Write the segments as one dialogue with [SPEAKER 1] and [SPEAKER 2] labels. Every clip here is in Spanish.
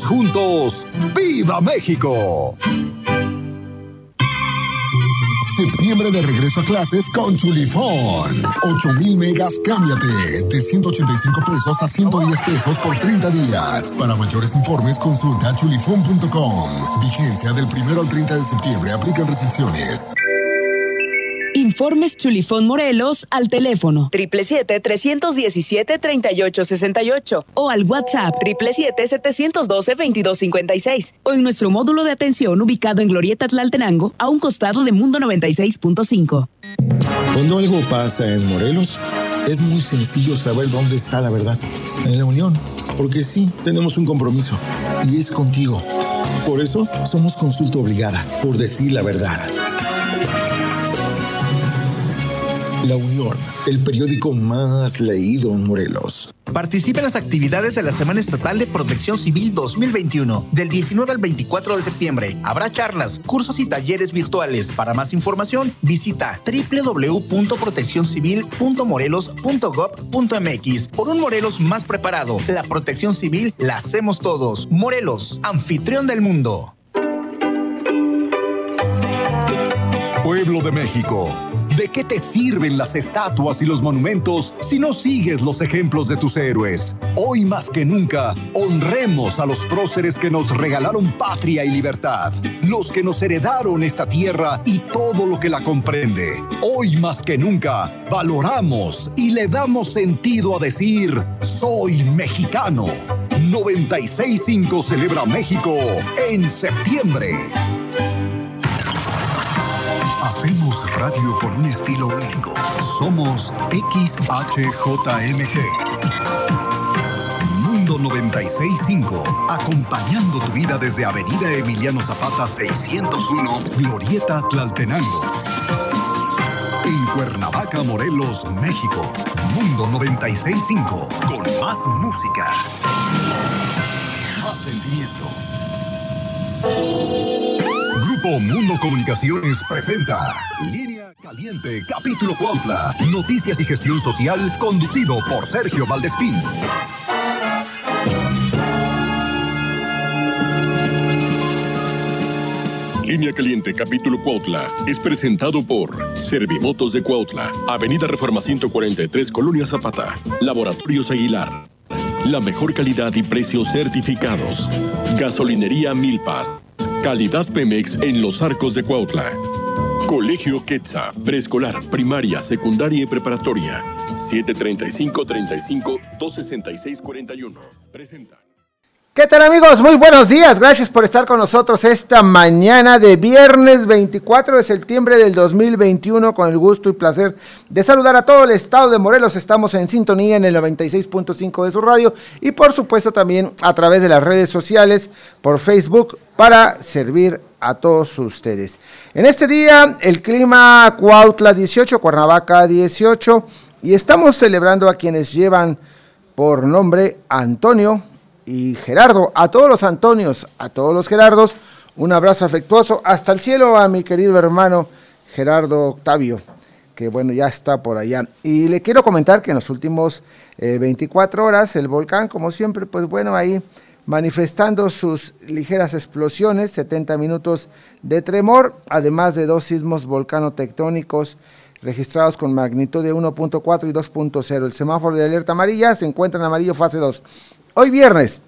[SPEAKER 1] juntos, ¡Viva México!
[SPEAKER 2] Septiembre de regreso a clases con Chulifón. 8000 megas, cámbiate. De 185 pesos a 110 pesos por 30 días. Para mayores informes, consulta chulifón.com. Vigencia del 1 al 30 de septiembre. Aplican restricciones.
[SPEAKER 3] Informes Chulifón Morelos al teléfono 777-317-3868 o al WhatsApp 777-712-2256 o en nuestro módulo de atención ubicado en Glorieta Tlaltenango a un costado de Mundo 96.5.
[SPEAKER 4] Cuando algo pasa en Morelos, es muy sencillo saber dónde está la verdad. En la Unión. Porque sí, tenemos un compromiso. Y es contigo. Por eso somos consulta obligada, por decir la verdad. La Unión, el periódico más leído en Morelos.
[SPEAKER 5] Participa en las actividades de la Semana Estatal de Protección Civil 2021, del 19 al 24 de septiembre. Habrá charlas, cursos y talleres virtuales. Para más información, visita www.proteccioncivil.morelos.gov.mx. Por un Morelos más preparado, la protección civil la hacemos todos. Morelos, anfitrión del mundo.
[SPEAKER 1] Pueblo de México. ¿De qué te sirven las estatuas y los monumentos si no sigues los ejemplos de tus héroes? Hoy más que nunca, honremos a los próceres que nos regalaron patria y libertad, los que nos heredaron esta tierra y todo lo que la comprende. Hoy más que nunca, valoramos y le damos sentido a decir, soy mexicano. 965 celebra México en septiembre.
[SPEAKER 2] Hacemos radio con un estilo único. Somos XHJMG. Mundo 965, acompañando tu vida desde Avenida Emiliano Zapata 601, Glorieta Tlaltenango. En Cuernavaca, Morelos, México. Mundo 965, con más música. Más sentimiento. Grupo Mundo Comunicaciones presenta Línea Caliente, capítulo Cuautla. Noticias y gestión social, conducido por Sergio Valdespín.
[SPEAKER 6] Línea Caliente, capítulo Cuautla, es presentado por Servimotos de Cuautla, Avenida Reforma 143, Colonia Zapata, Laboratorios Aguilar. La mejor calidad y precios certificados. Gasolinería Milpas. Calidad Pemex en los arcos de Cuautla. Colegio Quetza, preescolar, primaria, secundaria y preparatoria. 735-35-266-41. Presenta.
[SPEAKER 7] ¿Qué tal amigos? Muy buenos días. Gracias por estar con nosotros esta mañana de viernes 24 de septiembre del 2021 con el gusto y placer de saludar a todo el estado de Morelos. Estamos en sintonía en el 96.5 de su radio y por supuesto también a través de las redes sociales por Facebook para servir a todos ustedes. En este día el clima Cuautla 18, Cuernavaca 18 y estamos celebrando a quienes llevan por nombre Antonio, y Gerardo. A todos los Antonios, a todos los Gerardos, un abrazo afectuoso hasta el cielo a mi querido hermano Gerardo Octavio, que bueno, ya está por allá. Y le quiero comentar que en los últimos 24 horas el volcán, como siempre, pues bueno, ahí manifestando sus ligeras explosiones, 70 minutos de tremor, además de dos sismos volcanotectónicos registrados con magnitud de 1.4 y 2.0. El semáforo de alerta amarilla se encuentra en amarillo fase 2. Hoy viernes,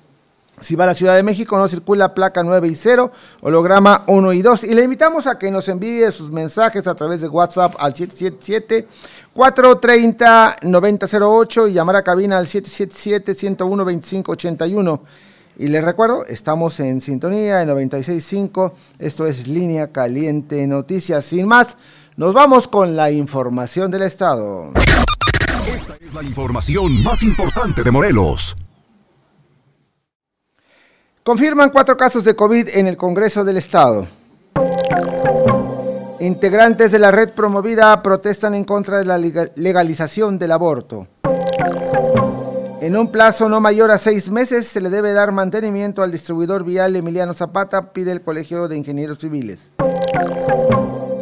[SPEAKER 7] si va a la Ciudad de México, no circula placa 9 y 0, holograma 1 y 2. Y le invitamos a que nos envíe sus mensajes a través de WhatsApp al 777-430-9008 y llamar a cabina al 777-101-2581. Y les recuerdo, estamos en sintonía en 96.5. Esto es Línea Caliente Noticias. Sin más, nos vamos con la información del Estado.
[SPEAKER 1] Esta es la información más importante de Morelos.
[SPEAKER 7] Confirman cuatro casos de COVID en el Congreso del Estado. Integrantes de la red promovida protestan en contra de la legalización del aborto. En un plazo no mayor a seis meses se le debe dar mantenimiento al distribuidor vial Emiliano Zapata, pide el Colegio de Ingenieros Civiles.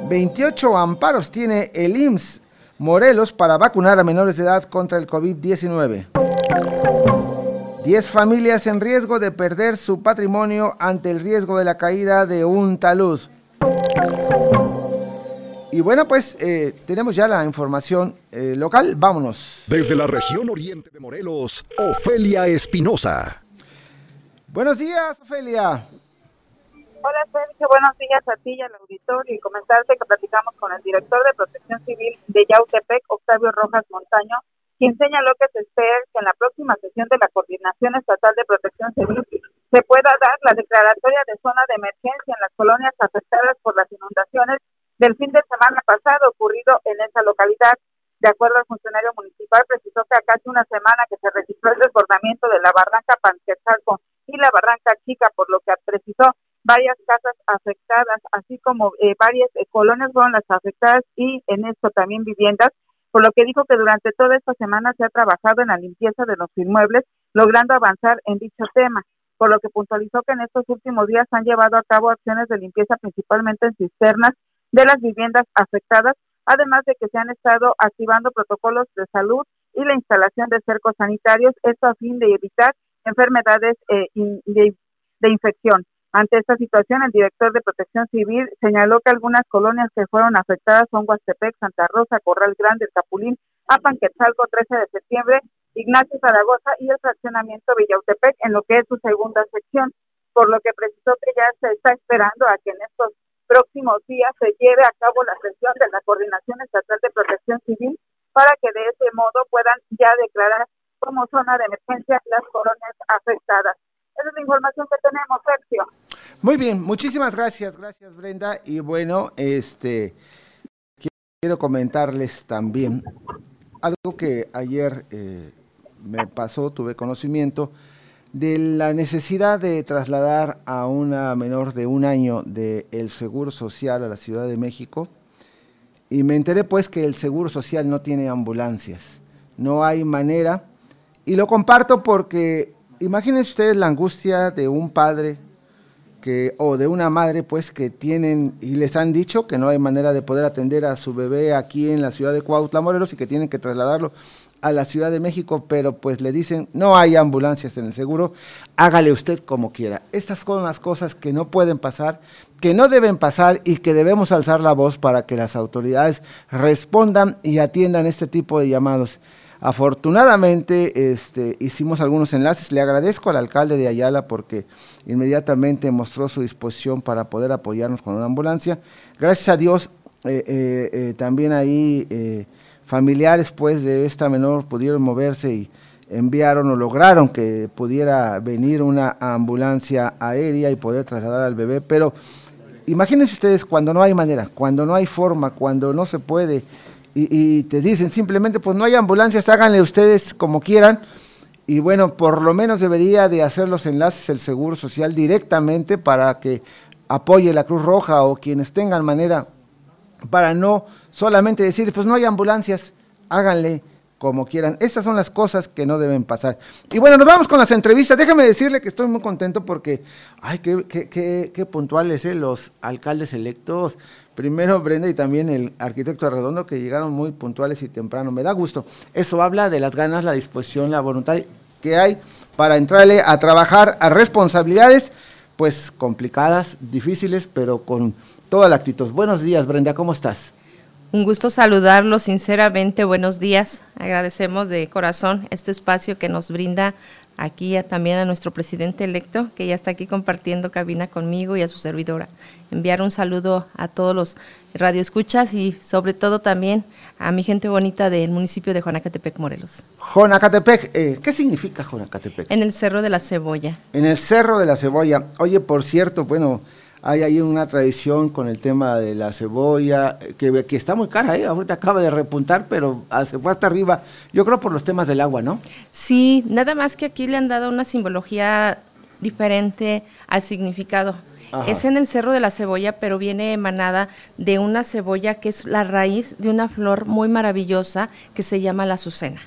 [SPEAKER 7] 28 amparos tiene el IMSS Morelos para vacunar a menores de edad contra el COVID-19. 10 familias en riesgo de perder su patrimonio ante el riesgo de la caída de un talud. Y bueno, pues eh, tenemos ya la información eh, local. Vámonos.
[SPEAKER 1] Desde la región oriente de Morelos, Ofelia Espinosa.
[SPEAKER 7] Buenos días, Ofelia.
[SPEAKER 8] Hola Sergio, buenos días a ti y al auditorio y comentarte que platicamos con el director de Protección Civil de Yautepec, Octavio Rojas Montaño, quien señaló que se espera que en la próxima sesión de la Coordinación Estatal de Protección Civil se pueda dar la declaratoria de zona de emergencia en las colonias afectadas por las inundaciones del fin de semana pasado ocurrido en esa localidad. De acuerdo al funcionario municipal, precisó que a casi una semana que se registró el desbordamiento de la barranca Panquetzalco y la barranca Chica, por lo que precisó varias casas afectadas, así como eh, varias eh, colonias fueron las afectadas y en esto también viviendas, por lo que dijo que durante toda esta semana se ha trabajado en la limpieza de los inmuebles, logrando avanzar en dicho tema, por lo que puntualizó que en estos últimos días han llevado a cabo acciones de limpieza principalmente en cisternas de las viviendas afectadas, además de que se han estado activando protocolos de salud y la instalación de cercos sanitarios, esto a fin de evitar enfermedades eh, de infección. Ante esta situación, el director de Protección Civil señaló que algunas colonias que fueron afectadas son Huastepec, Santa Rosa, Corral Grande, El Capulín, Apanquetzalco, 13 de septiembre, Ignacio Zaragoza y el fraccionamiento Villautepec en lo que es su segunda sección, por lo que precisó que ya se está esperando a que en estos próximos días se lleve a cabo la sesión de la Coordinación Estatal de Protección Civil para que de ese modo puedan ya declarar como zona de emergencia las colonias afectadas. Esa es la información que tenemos, Sergio.
[SPEAKER 7] Muy bien, muchísimas gracias, gracias Brenda. Y bueno, este quiero comentarles también algo que ayer eh, me pasó, tuve conocimiento de la necesidad de trasladar a una menor de un año del el Seguro Social a la Ciudad de México y me enteré pues que el Seguro Social no tiene ambulancias, no hay manera y lo comparto porque imagínense ustedes la angustia de un padre que, o de una madre, pues, que tienen y les han dicho que no hay manera de poder atender a su bebé aquí en la ciudad de Cuautla, Morelos, y que tienen que trasladarlo a la Ciudad de México, pero pues le dicen, no hay ambulancias en el seguro, hágale usted como quiera. Estas son las cosas que no pueden pasar, que no deben pasar y que debemos alzar la voz para que las autoridades respondan y atiendan este tipo de llamados. Afortunadamente este, hicimos algunos enlaces. Le agradezco al alcalde de Ayala porque inmediatamente mostró su disposición para poder apoyarnos con una ambulancia. Gracias a Dios, eh, eh, eh, también ahí familiares pues de esta menor pudieron moverse y enviaron o lograron que pudiera venir una ambulancia aérea y poder trasladar al bebé. Pero imagínense ustedes cuando no hay manera, cuando no hay forma, cuando no se puede y, te dicen simplemente, pues no hay ambulancias, háganle ustedes como quieran. Y bueno, por lo menos debería de hacer los enlaces el Seguro Social directamente para que apoye la Cruz Roja o quienes tengan manera para no solamente decir, pues no hay ambulancias, háganle como quieran. Esas son las cosas que no deben pasar. Y bueno, nos vamos con las entrevistas. Déjame decirle que estoy muy contento porque, ay, qué, qué, qué, qué puntuales ¿eh? los alcaldes electos. Primero Brenda y también el arquitecto Redondo que llegaron muy puntuales y temprano. Me da gusto. Eso habla de las ganas, la disposición, la voluntad que hay para entrarle a trabajar a responsabilidades, pues complicadas, difíciles, pero con toda la actitud. Buenos días, Brenda, ¿cómo estás?
[SPEAKER 9] Un gusto saludarlo, sinceramente, buenos días. Agradecemos de corazón este espacio que nos brinda aquí también a nuestro presidente electo, que ya está aquí compartiendo cabina conmigo y a su servidora. Enviar un saludo a todos los radioescuchas y sobre todo también a mi gente bonita del municipio de Jonacatepec, Morelos.
[SPEAKER 7] Jonacatepec, eh, ¿qué significa Jonacatepec?
[SPEAKER 9] En el Cerro de la Cebolla.
[SPEAKER 7] En el Cerro de la Cebolla. Oye, por cierto, bueno, hay ahí una tradición con el tema de la cebolla, que, que está muy cara, ¿eh? ahorita acaba de repuntar, pero ah, se fue hasta arriba, yo creo por los temas del agua, ¿no?
[SPEAKER 9] Sí, nada más que aquí le han dado una simbología diferente al significado. Es en el Cerro de la Cebolla, pero viene emanada de una cebolla que es la raíz de una flor muy maravillosa que se llama la azucena.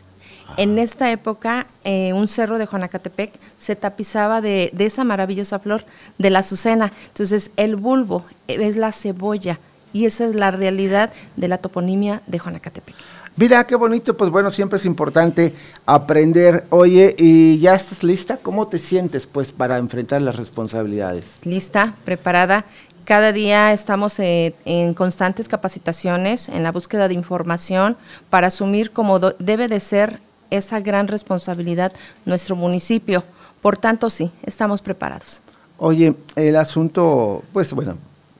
[SPEAKER 9] En esta época, eh, un cerro de Juanacatepec se tapizaba de, esa maravillosa flor de la azucena. Entonces, el bulbo es la cebolla y esa es la realidad de la toponimia de Jonacatepec.
[SPEAKER 7] Mira, qué bonito, pues bueno, siempre es importante aprender. Oye, ¿y ya estás lista? ¿Cómo te sientes pues para enfrentar las responsabilidades?
[SPEAKER 9] Lista, preparada. Cada día estamos eh, en constantes capacitaciones, en la búsqueda de información para asumir como debe de ser esa gran responsabilidad nuestro municipio. Por tanto, sí, estamos preparados.
[SPEAKER 7] Oye, el asunto, pues bueno,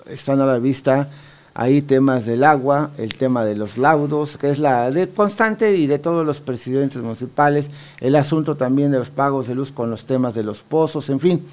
[SPEAKER 7] están a la vista hay temas del agua, el tema de los laudos, que es la de constante y de todos los presidentes municipales, el asunto también de los pagos de luz con los temas de los pozos, en fin.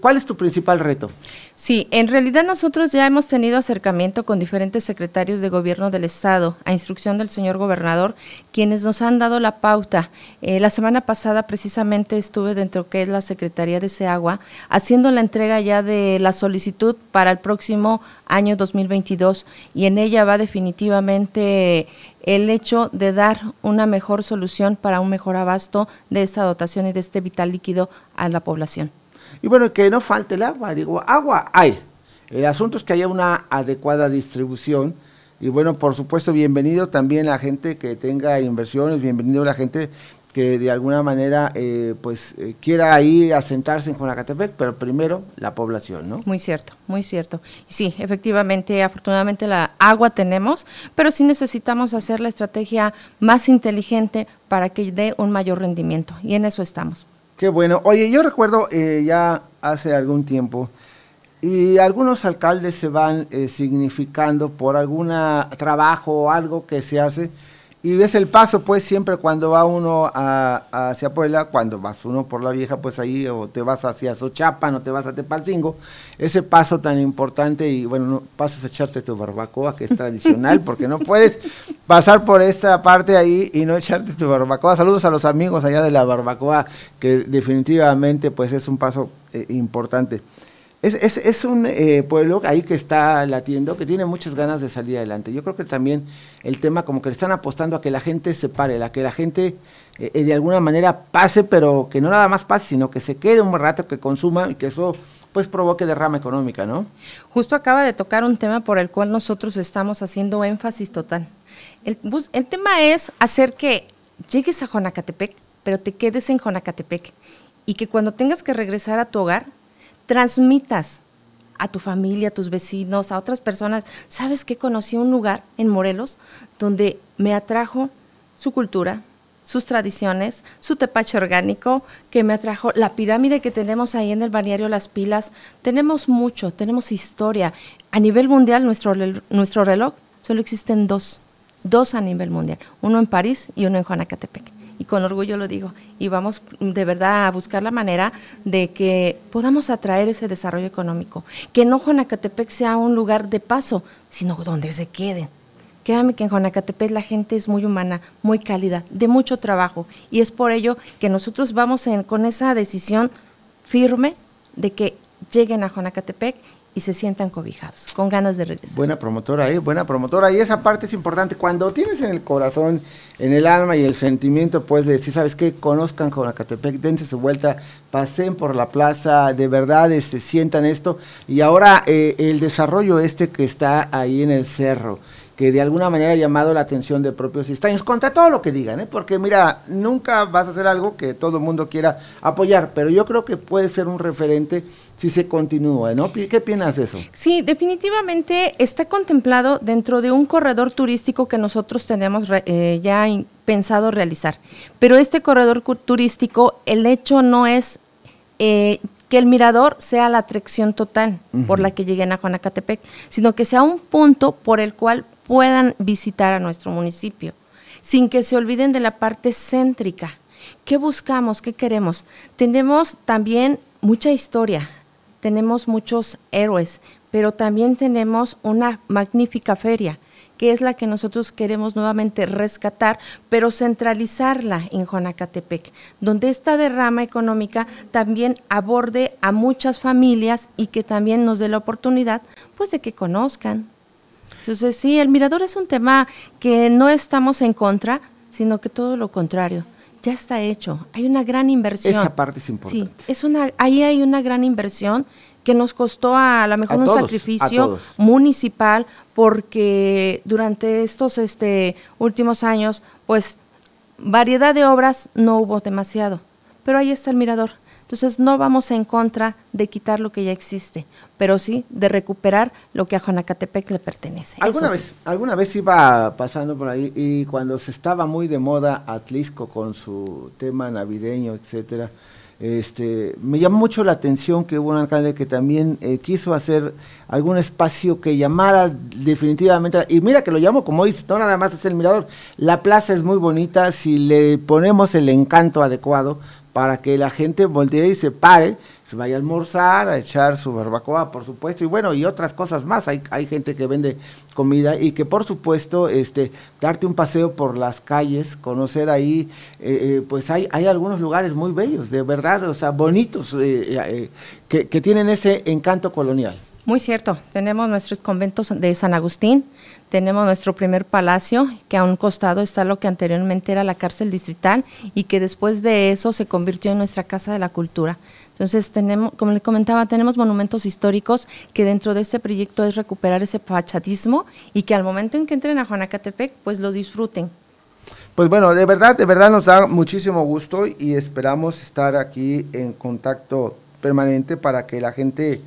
[SPEAKER 7] ¿Cuál es tu principal reto?
[SPEAKER 9] Sí, en realidad nosotros ya hemos tenido acercamiento con diferentes secretarios de gobierno del Estado, a instrucción del señor gobernador, quienes nos han dado la pauta. Eh, la semana pasada precisamente estuve dentro que es la Secretaría de Seagua, haciendo la entrega ya de la solicitud para el próximo año 2022 y en ella va definitivamente el hecho de dar una mejor solución para un mejor abasto de esta dotación y de este vital líquido a la población.
[SPEAKER 7] Y bueno, que no falte el agua, digo, agua hay. El asunto es que haya una adecuada distribución. Y bueno, por supuesto, bienvenido también la gente que tenga inversiones, bienvenido la gente que de alguna manera eh, pues eh, quiera ahí asentarse en Jonacatepec, pero primero la población, ¿no?
[SPEAKER 9] Muy cierto, muy cierto. Sí, efectivamente, afortunadamente la agua tenemos, pero sí necesitamos hacer la estrategia más inteligente para que dé un mayor rendimiento y en eso estamos.
[SPEAKER 7] Qué bueno. Oye, yo recuerdo eh, ya hace algún tiempo, y algunos alcaldes se van eh, significando por algún trabajo o algo que se hace y ves el paso, pues siempre cuando va uno hacia Puebla, cuando vas uno por la vieja, pues ahí o te vas hacia Sochapan o te vas a Tepalcingo, ese paso tan importante y bueno, no, pasas a echarte tu barbacoa, que es tradicional, porque no puedes pasar por esta parte ahí y no echarte tu barbacoa. Saludos a los amigos allá de la barbacoa, que definitivamente pues es un paso eh, importante. Es, es, es un eh, pueblo ahí que está latiendo, que tiene muchas ganas de salir adelante. Yo creo que también el tema como que le están apostando a que la gente se pare, a que la gente eh, eh, de alguna manera pase, pero que no nada más pase, sino que se quede un rato, que consuma y que eso pues provoque derrama económica, ¿no?
[SPEAKER 9] Justo acaba de tocar un tema por el cual nosotros estamos haciendo énfasis total. El, el tema es hacer que llegues a Jonacatepec, pero te quedes en Jonacatepec y que cuando tengas que regresar a tu hogar, transmitas a tu familia, a tus vecinos, a otras personas. ¿Sabes que conocí un lugar en Morelos donde me atrajo su cultura, sus tradiciones, su tepache orgánico, que me atrajo la pirámide que tenemos ahí en el balneario Las Pilas. Tenemos mucho, tenemos historia. A nivel mundial, nuestro, nuestro reloj solo existen dos, dos a nivel mundial, uno en París y uno en Juanacatepec y con orgullo lo digo, y vamos de verdad a buscar la manera de que podamos atraer ese desarrollo económico, que no Jonacatepec sea un lugar de paso, sino donde se queden. Créame que en Jonacatepec la gente es muy humana, muy cálida, de mucho trabajo, y es por ello que nosotros vamos con esa decisión firme de que lleguen a Jonacatepec y se sientan cobijados, con ganas de regresar.
[SPEAKER 7] Buena promotora, ¿eh? Buena promotora. Y esa parte es importante. Cuando tienes en el corazón, en el alma y el sentimiento, pues de decir, ¿sabes qué? Conozcan con Acatepec, dense su vuelta, pasen por la plaza, de verdad, este, sientan esto. Y ahora eh, el desarrollo este que está ahí en el cerro que de alguna manera ha llamado la atención de propios cistaños, contra todo lo que digan, ¿eh? porque mira, nunca vas a hacer algo que todo el mundo quiera apoyar, pero yo creo que puede ser un referente si se continúa, ¿no? ¿Qué piensas de eso?
[SPEAKER 9] Sí, definitivamente está contemplado dentro de un corredor turístico que nosotros tenemos eh, ya pensado realizar. Pero este corredor turístico, el hecho no es eh, que el mirador sea la atracción total por la que lleguen a Juanacatepec, sino que sea un punto por el cual puedan visitar a nuestro municipio, sin que se olviden de la parte céntrica. ¿Qué buscamos? ¿Qué queremos? Tenemos también mucha historia, tenemos muchos héroes, pero también tenemos una magnífica feria que es la que nosotros queremos nuevamente rescatar, pero centralizarla en Jonacatepec, donde esta derrama económica también aborde a muchas familias y que también nos dé la oportunidad pues de que conozcan. Entonces sí, el mirador es un tema que no estamos en contra, sino que todo lo contrario ya está hecho. Hay una gran inversión.
[SPEAKER 7] Esa parte es importante.
[SPEAKER 9] Sí, es una, ahí hay una gran inversión que nos costó a, lo mejor un sacrificio municipal porque durante estos este, últimos años, pues variedad de obras no hubo demasiado, pero ahí está el mirador. Entonces no vamos en contra de quitar lo que ya existe, pero sí de recuperar lo que a Jonacatepec le pertenece.
[SPEAKER 7] ¿Alguna, vez, alguna vez iba pasando por ahí y cuando se estaba muy de moda Atlisco con su tema navideño, etcétera, este, me llamó mucho la atención que hubo un alcalde que también eh, quiso hacer algún espacio que llamara definitivamente, y mira que lo llamo como dice, no nada más es el mirador, la plaza es muy bonita, si le ponemos el encanto adecuado para que la gente voltee y se pare se vaya a almorzar, a echar su barbacoa, por supuesto, y bueno, y otras cosas más. Hay, hay gente que vende comida y que, por supuesto, este, darte un paseo por las calles, conocer ahí, eh, eh, pues hay, hay algunos lugares muy bellos, de verdad, o sea, bonitos, eh, que, que tienen ese encanto colonial.
[SPEAKER 9] Muy cierto, tenemos nuestros conventos de San Agustín, tenemos nuestro primer palacio, que a un costado está lo que anteriormente era la cárcel distrital y que después de eso se convirtió en nuestra Casa de la Cultura. Entonces, tenemos, como le comentaba, tenemos monumentos históricos que dentro de este proyecto es recuperar ese fachadismo y que al momento en que entren a Juanacatepec, pues lo disfruten.
[SPEAKER 7] Pues bueno, de verdad, de verdad nos da muchísimo gusto y esperamos estar aquí en contacto permanente para que la gente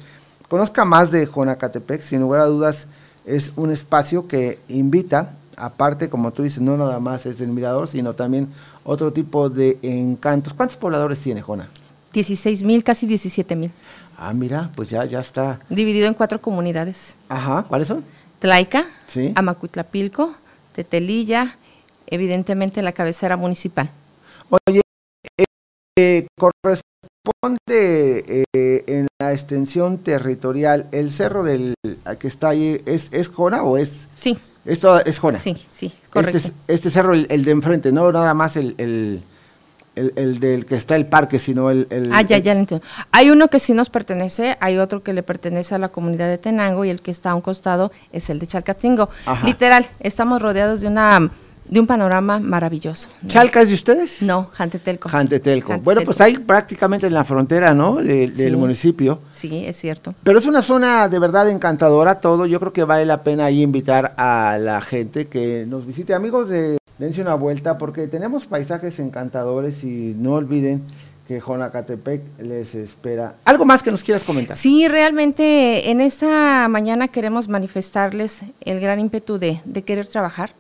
[SPEAKER 7] conozca más de Jonacatepec, sin lugar a dudas es un espacio que invita, aparte como tú dices, no nada más es el mirador, sino también otro tipo de encantos. ¿Cuántos pobladores tiene Jona?
[SPEAKER 9] 16 mil, casi 17 mil.
[SPEAKER 7] Ah, mira, pues ya, ya está.
[SPEAKER 9] Dividido en cuatro comunidades.
[SPEAKER 7] Ajá, ¿cuáles son?
[SPEAKER 9] Tlaica, sí. Amacuitlapilco, Tetelilla, evidentemente la cabecera municipal.
[SPEAKER 7] Oye, eh, corresponde eh, en la extensión territorial, el cerro del que está ahí, ¿es, es Jona o es?
[SPEAKER 9] Sí.
[SPEAKER 7] Esto es Jona.
[SPEAKER 9] Sí, sí,
[SPEAKER 7] correcto. Este, este cerro, el, de enfrente, no nada más el, el, el, del que está el parque, sino el...
[SPEAKER 9] ah, ya, ya lo entiendo. Hay uno que sí nos pertenece, hay otro que le pertenece a la comunidad de Tenango y el que está a un costado es el de Chalcatzingo. Literal, estamos rodeados de una de un panorama maravilloso.
[SPEAKER 7] ¿Chalca es de ustedes?
[SPEAKER 9] No, Jantetelco.
[SPEAKER 7] Jantetelco. Bueno, pues ahí prácticamente en la frontera, ¿no? del municipio.
[SPEAKER 9] Sí, es cierto.
[SPEAKER 7] Pero es una zona de verdad encantadora todo. Yo creo que vale la pena ahí invitar a la gente que nos visite. Amigos, de, dense una vuelta porque tenemos paisajes encantadores y no olviden que Jonacatepec les espera. ¿Algo más que nos quieras comentar?
[SPEAKER 9] Sí, realmente en esta mañana queremos manifestarles el gran ímpetu de, de querer trabajar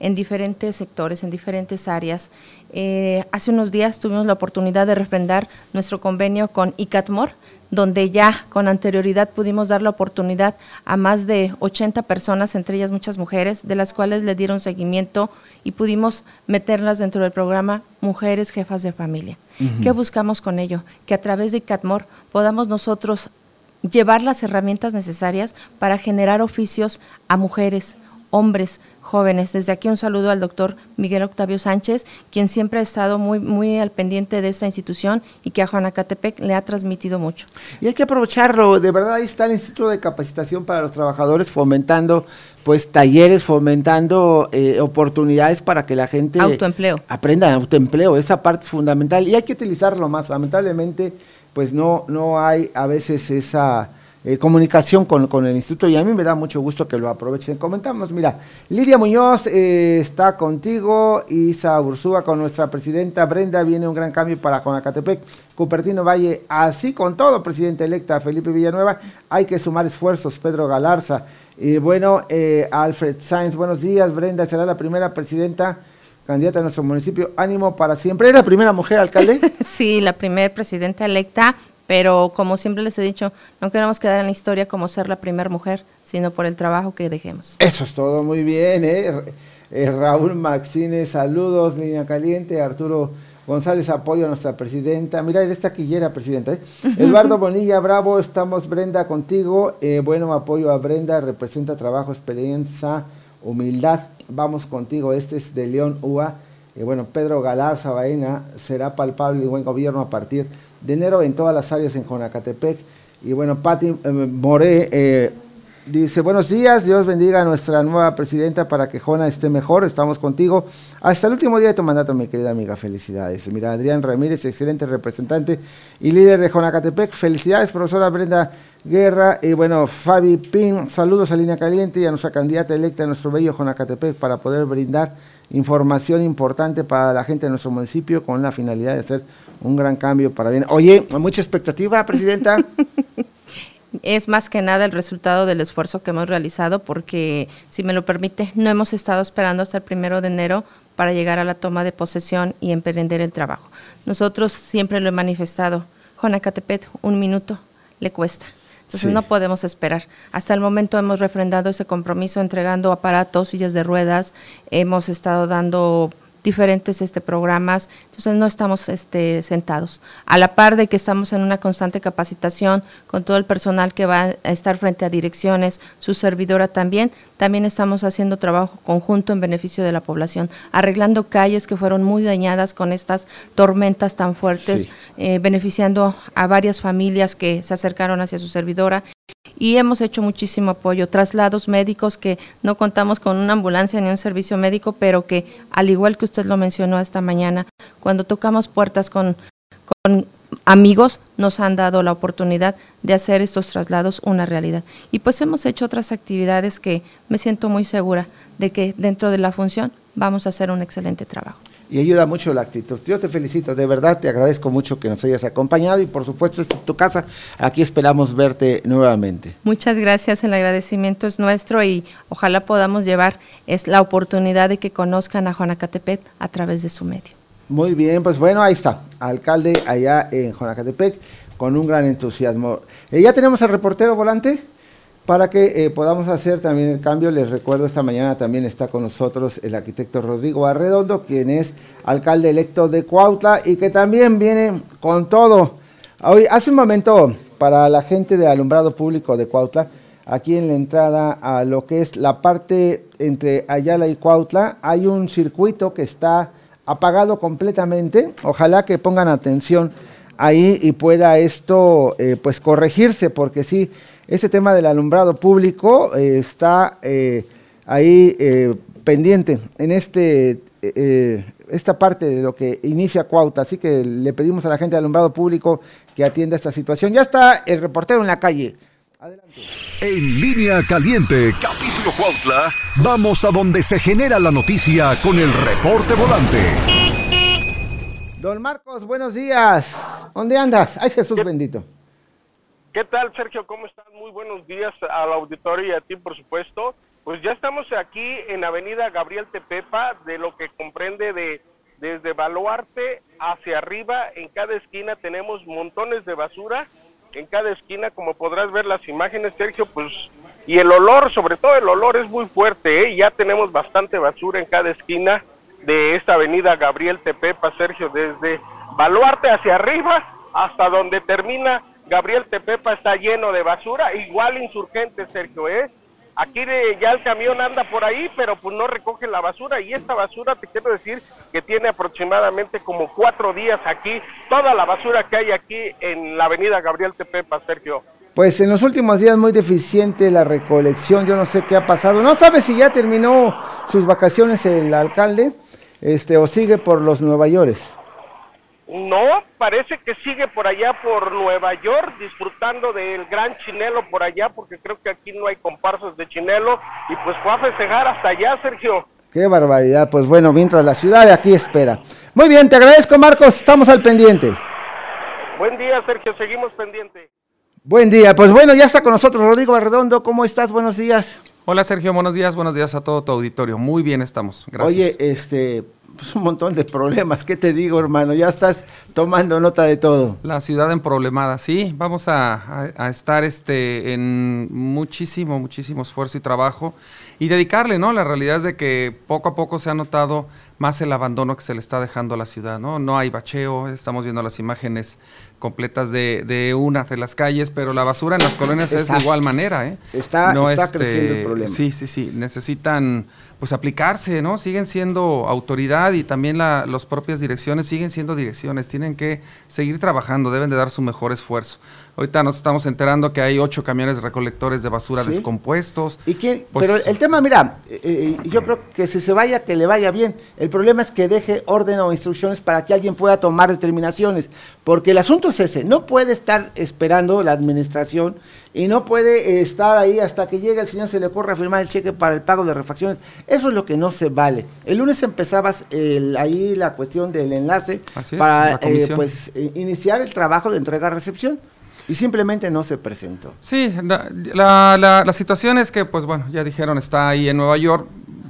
[SPEAKER 9] en diferentes sectores, en diferentes áreas. Eh, hace unos días tuvimos la oportunidad de refrendar nuestro convenio con ICATMOR, donde ya con anterioridad pudimos dar la oportunidad a más de 80 personas, entre ellas muchas mujeres, de las cuales le dieron seguimiento y pudimos meterlas dentro del programa Mujeres Jefas de Familia. ¿Qué buscamos con ello? Que a través de ICATMOR podamos nosotros llevar las herramientas necesarias para generar oficios a mujeres, hombres, jóvenes. Desde aquí un saludo al doctor Miguel Octavio Sánchez, quien siempre ha estado muy, muy al pendiente de esta institución y que a Juanacatepec le ha transmitido mucho.
[SPEAKER 7] Y hay que aprovecharlo, de verdad ahí está el Instituto de Capacitación para los Trabajadores fomentando pues talleres, fomentando eh, oportunidades para que la gente
[SPEAKER 9] autoempleo.
[SPEAKER 7] aprenda autoempleo, esa parte es fundamental y hay que utilizarlo más, lamentablemente pues no, no hay a veces esa eh, comunicación con, con, el instituto y a mí me da mucho gusto que lo aprovechen. Comentamos, mira, Lidia Muñoz eh, está contigo, Isa Ursúa con nuestra presidenta Brenda, viene un gran cambio para Jonacatepec, Cupertino Valle, así con todo, presidente electa Felipe Villanueva, hay que sumar esfuerzos, Pedro Galarza, y bueno, eh, Alfred Sainz, buenos días, Brenda será la primera presidenta candidata a nuestro municipio, ánimo para siempre. ¿Es la primera mujer alcalde?
[SPEAKER 9] sí, la primera presidenta electa pero como siempre les he dicho, no queremos quedar en la historia como ser la primera mujer, sino por el trabajo que dejemos.
[SPEAKER 7] Eso es todo muy bien, ¿eh? eh Raúl Maxine, saludos, línea caliente, Arturo González, apoyo a nuestra presidenta. Mira, eres taquillera, presidenta. ¿eh? Eduardo Bonilla, bravo, estamos Brenda contigo. Eh, bueno, apoyo a Brenda, representa trabajo, experiencia, humildad. Vamos contigo, este es de León UA. Y bueno, Pedro Galarza Baena, será palpable y buen gobierno a partir de enero en todas las áreas en Jonacatepec. Y bueno, Pati eh, More eh, dice, buenos días, Dios bendiga a nuestra nueva presidenta para que Jona esté mejor, estamos contigo. Hasta el último día de tu mandato, mi querida amiga, felicidades. Mira, Adrián Ramírez, excelente representante y líder de Jonacatepec, felicidades, profesora Brenda Guerra. Y bueno, Fabi Pin, saludos a Línea Caliente y a nuestra candidata electa en nuestro bello Jonacatepec para poder brindar información importante para la gente de nuestro municipio con la finalidad de hacer un gran cambio para bien. Oye, mucha expectativa, Presidenta.
[SPEAKER 9] es más que nada el resultado del esfuerzo que hemos realizado porque, si me lo permite, no hemos estado esperando hasta el primero de enero para llegar a la toma de posesión y emprender el trabajo. Nosotros siempre lo he manifestado. Jonacatepet, un minuto le cuesta. Entonces no podemos esperar. Hasta el momento hemos refrendado ese compromiso entregando aparatos, sillas de ruedas, hemos estado dando diferentes este, programas, entonces no estamos este, sentados. A la par de que estamos en una constante capacitación con todo el personal que va a estar frente a direcciones, su servidora también, también estamos haciendo trabajo conjunto en beneficio de la población, arreglando calles que fueron muy dañadas con estas tormentas tan fuertes, eh, beneficiando a varias familias que se acercaron hacia su servidora y hemos hecho muchísimo apoyo, traslados médicos que no contamos con una ambulancia ni un servicio médico, pero que al igual que usted lo mencionó esta mañana, cuando tocamos puertas con, con amigos nos han dado la oportunidad de hacer estos traslados una realidad. Y pues hemos hecho otras actividades que me siento muy segura de que dentro de la función vamos a hacer un excelente trabajo
[SPEAKER 7] y ayuda mucho la actitud. Yo te felicito, de verdad te agradezco mucho que nos hayas acompañado y por supuesto esta es tu casa, aquí esperamos verte nuevamente.
[SPEAKER 9] Muchas gracias, el agradecimiento es nuestro y ojalá podamos llevar es la oportunidad de que conozcan a Juanacatepec a través de su medio.
[SPEAKER 7] Muy bien, pues bueno, ahí está, alcalde allá en Juanacatepec con un gran entusiasmo. Eh, ¿Ya tenemos al reportero volante? Para que eh, podamos hacer también el cambio, les recuerdo, esta mañana también está con nosotros el arquitecto Rodrigo Arredondo, quien es alcalde electo de Cuautla y que también viene con todo. Hoy, hace un momento, para la gente de alumbrado público de Cuautla, aquí en la entrada a lo que es la parte entre Ayala y Cuautla, hay un circuito que está apagado completamente. Ojalá que pongan atención ahí y pueda esto eh, pues corregirse, porque sí, ese tema del alumbrado público eh, está eh, ahí eh, pendiente en este, esta parte de lo que inicia Cuauta. Así que le pedimos a la gente del alumbrado público que atienda esta situación. Ya está el reportero en la calle.
[SPEAKER 1] Adelante. En línea caliente, capítulo Cuautla, vamos a donde se genera la noticia con el reporte volante.
[SPEAKER 7] Don Marcos, buenos días. ¿Dónde andas? Ay, Jesús bendito.
[SPEAKER 10] ¿Qué tal, Sergio? ¿Cómo están? Muy buenos días al auditorio y a ti, por supuesto. Pues ya estamos aquí en Avenida Gabriel Tepepa, de lo que comprende de desde Baluarte hacia arriba. En cada esquina tenemos montones de basura. En cada esquina, como podrás ver las imágenes, Sergio, pues y el olor, sobre todo el olor es muy fuerte, ¿eh? Ya tenemos bastante basura en cada esquina de esta avenida Gabriel Tepepa, Sergio, desde Baluarte hacia arriba hasta donde termina Gabriel Tepepa está lleno de basura, igual insurgente, Sergio, ¿eh? Aquí ya el camión anda por ahí, pero pues no recoge la basura y esta basura te quiero decir que tiene aproximadamente como cuatro días aquí, toda la basura que hay aquí en la avenida Gabriel Tepepa, Sergio.
[SPEAKER 7] Pues en los últimos días muy deficiente la recolección, yo no sé qué ha pasado, no sabe si ya terminó sus vacaciones el alcalde, este, o sigue por los Nueva York.
[SPEAKER 10] No, parece que sigue por allá por Nueva York disfrutando del gran Chinelo por allá, porque creo que aquí no hay comparsas de Chinelo y pues fue a festejar hasta allá, Sergio.
[SPEAKER 7] Qué barbaridad, pues bueno, mientras la ciudad de aquí espera. Muy bien, te agradezco Marcos, estamos al pendiente.
[SPEAKER 10] Buen día, Sergio, seguimos pendiente.
[SPEAKER 7] Buen día, pues bueno, ya está con nosotros Rodrigo Arredondo, ¿cómo estás? Buenos días.
[SPEAKER 11] Hola Sergio, buenos días, buenos días a todo tu auditorio. Muy bien estamos, gracias.
[SPEAKER 7] Oye, este, pues un montón de problemas. ¿Qué te digo, hermano? Ya estás tomando nota de todo.
[SPEAKER 11] La ciudad en problemada, sí. Vamos a, estar este, en muchísimo, muchísimo esfuerzo y trabajo y dedicarle, ¿no? La realidad es de que poco a poco se ha notado más el abandono que se le está dejando a la ciudad, ¿no? No hay bacheo, estamos viendo las imágenes completas de, de una de las calles, pero la basura en las colonias es de igual manera, ¿eh?
[SPEAKER 7] Está, está este, creciendo el problema.
[SPEAKER 11] Sí, sí, sí. Necesitan pues aplicarse, ¿no? Siguen siendo autoridad y también la, las propias direcciones siguen siendo direcciones, tienen que seguir trabajando, deben de dar su mejor esfuerzo. Ahorita nos estamos enterando que hay ocho camiones recolectores de basura
[SPEAKER 7] Sí.
[SPEAKER 11] descompuestos.
[SPEAKER 7] ¿Y quién?
[SPEAKER 11] Pues-
[SPEAKER 7] Pero el tema, mira, eh, eh, yo creo que si se vaya, que le vaya bien. El problema es que deje orden o instrucciones para que alguien pueda tomar determinaciones. Porque el asunto es ese. No puede estar esperando la administración y no puede eh, estar ahí hasta que llegue el señor, se le ocurra firmar el cheque para el pago de refacciones. Eso es lo que no se vale. El lunes empezabas el- ahí la cuestión del enlace
[SPEAKER 11] Así
[SPEAKER 7] para eh, pues eh, iniciar el trabajo de entrega-recepción. Y simplemente no se presentó.
[SPEAKER 11] Sí, la, la- la- la situación es que, pues bueno, ya dijeron, está ahí en Nueva York,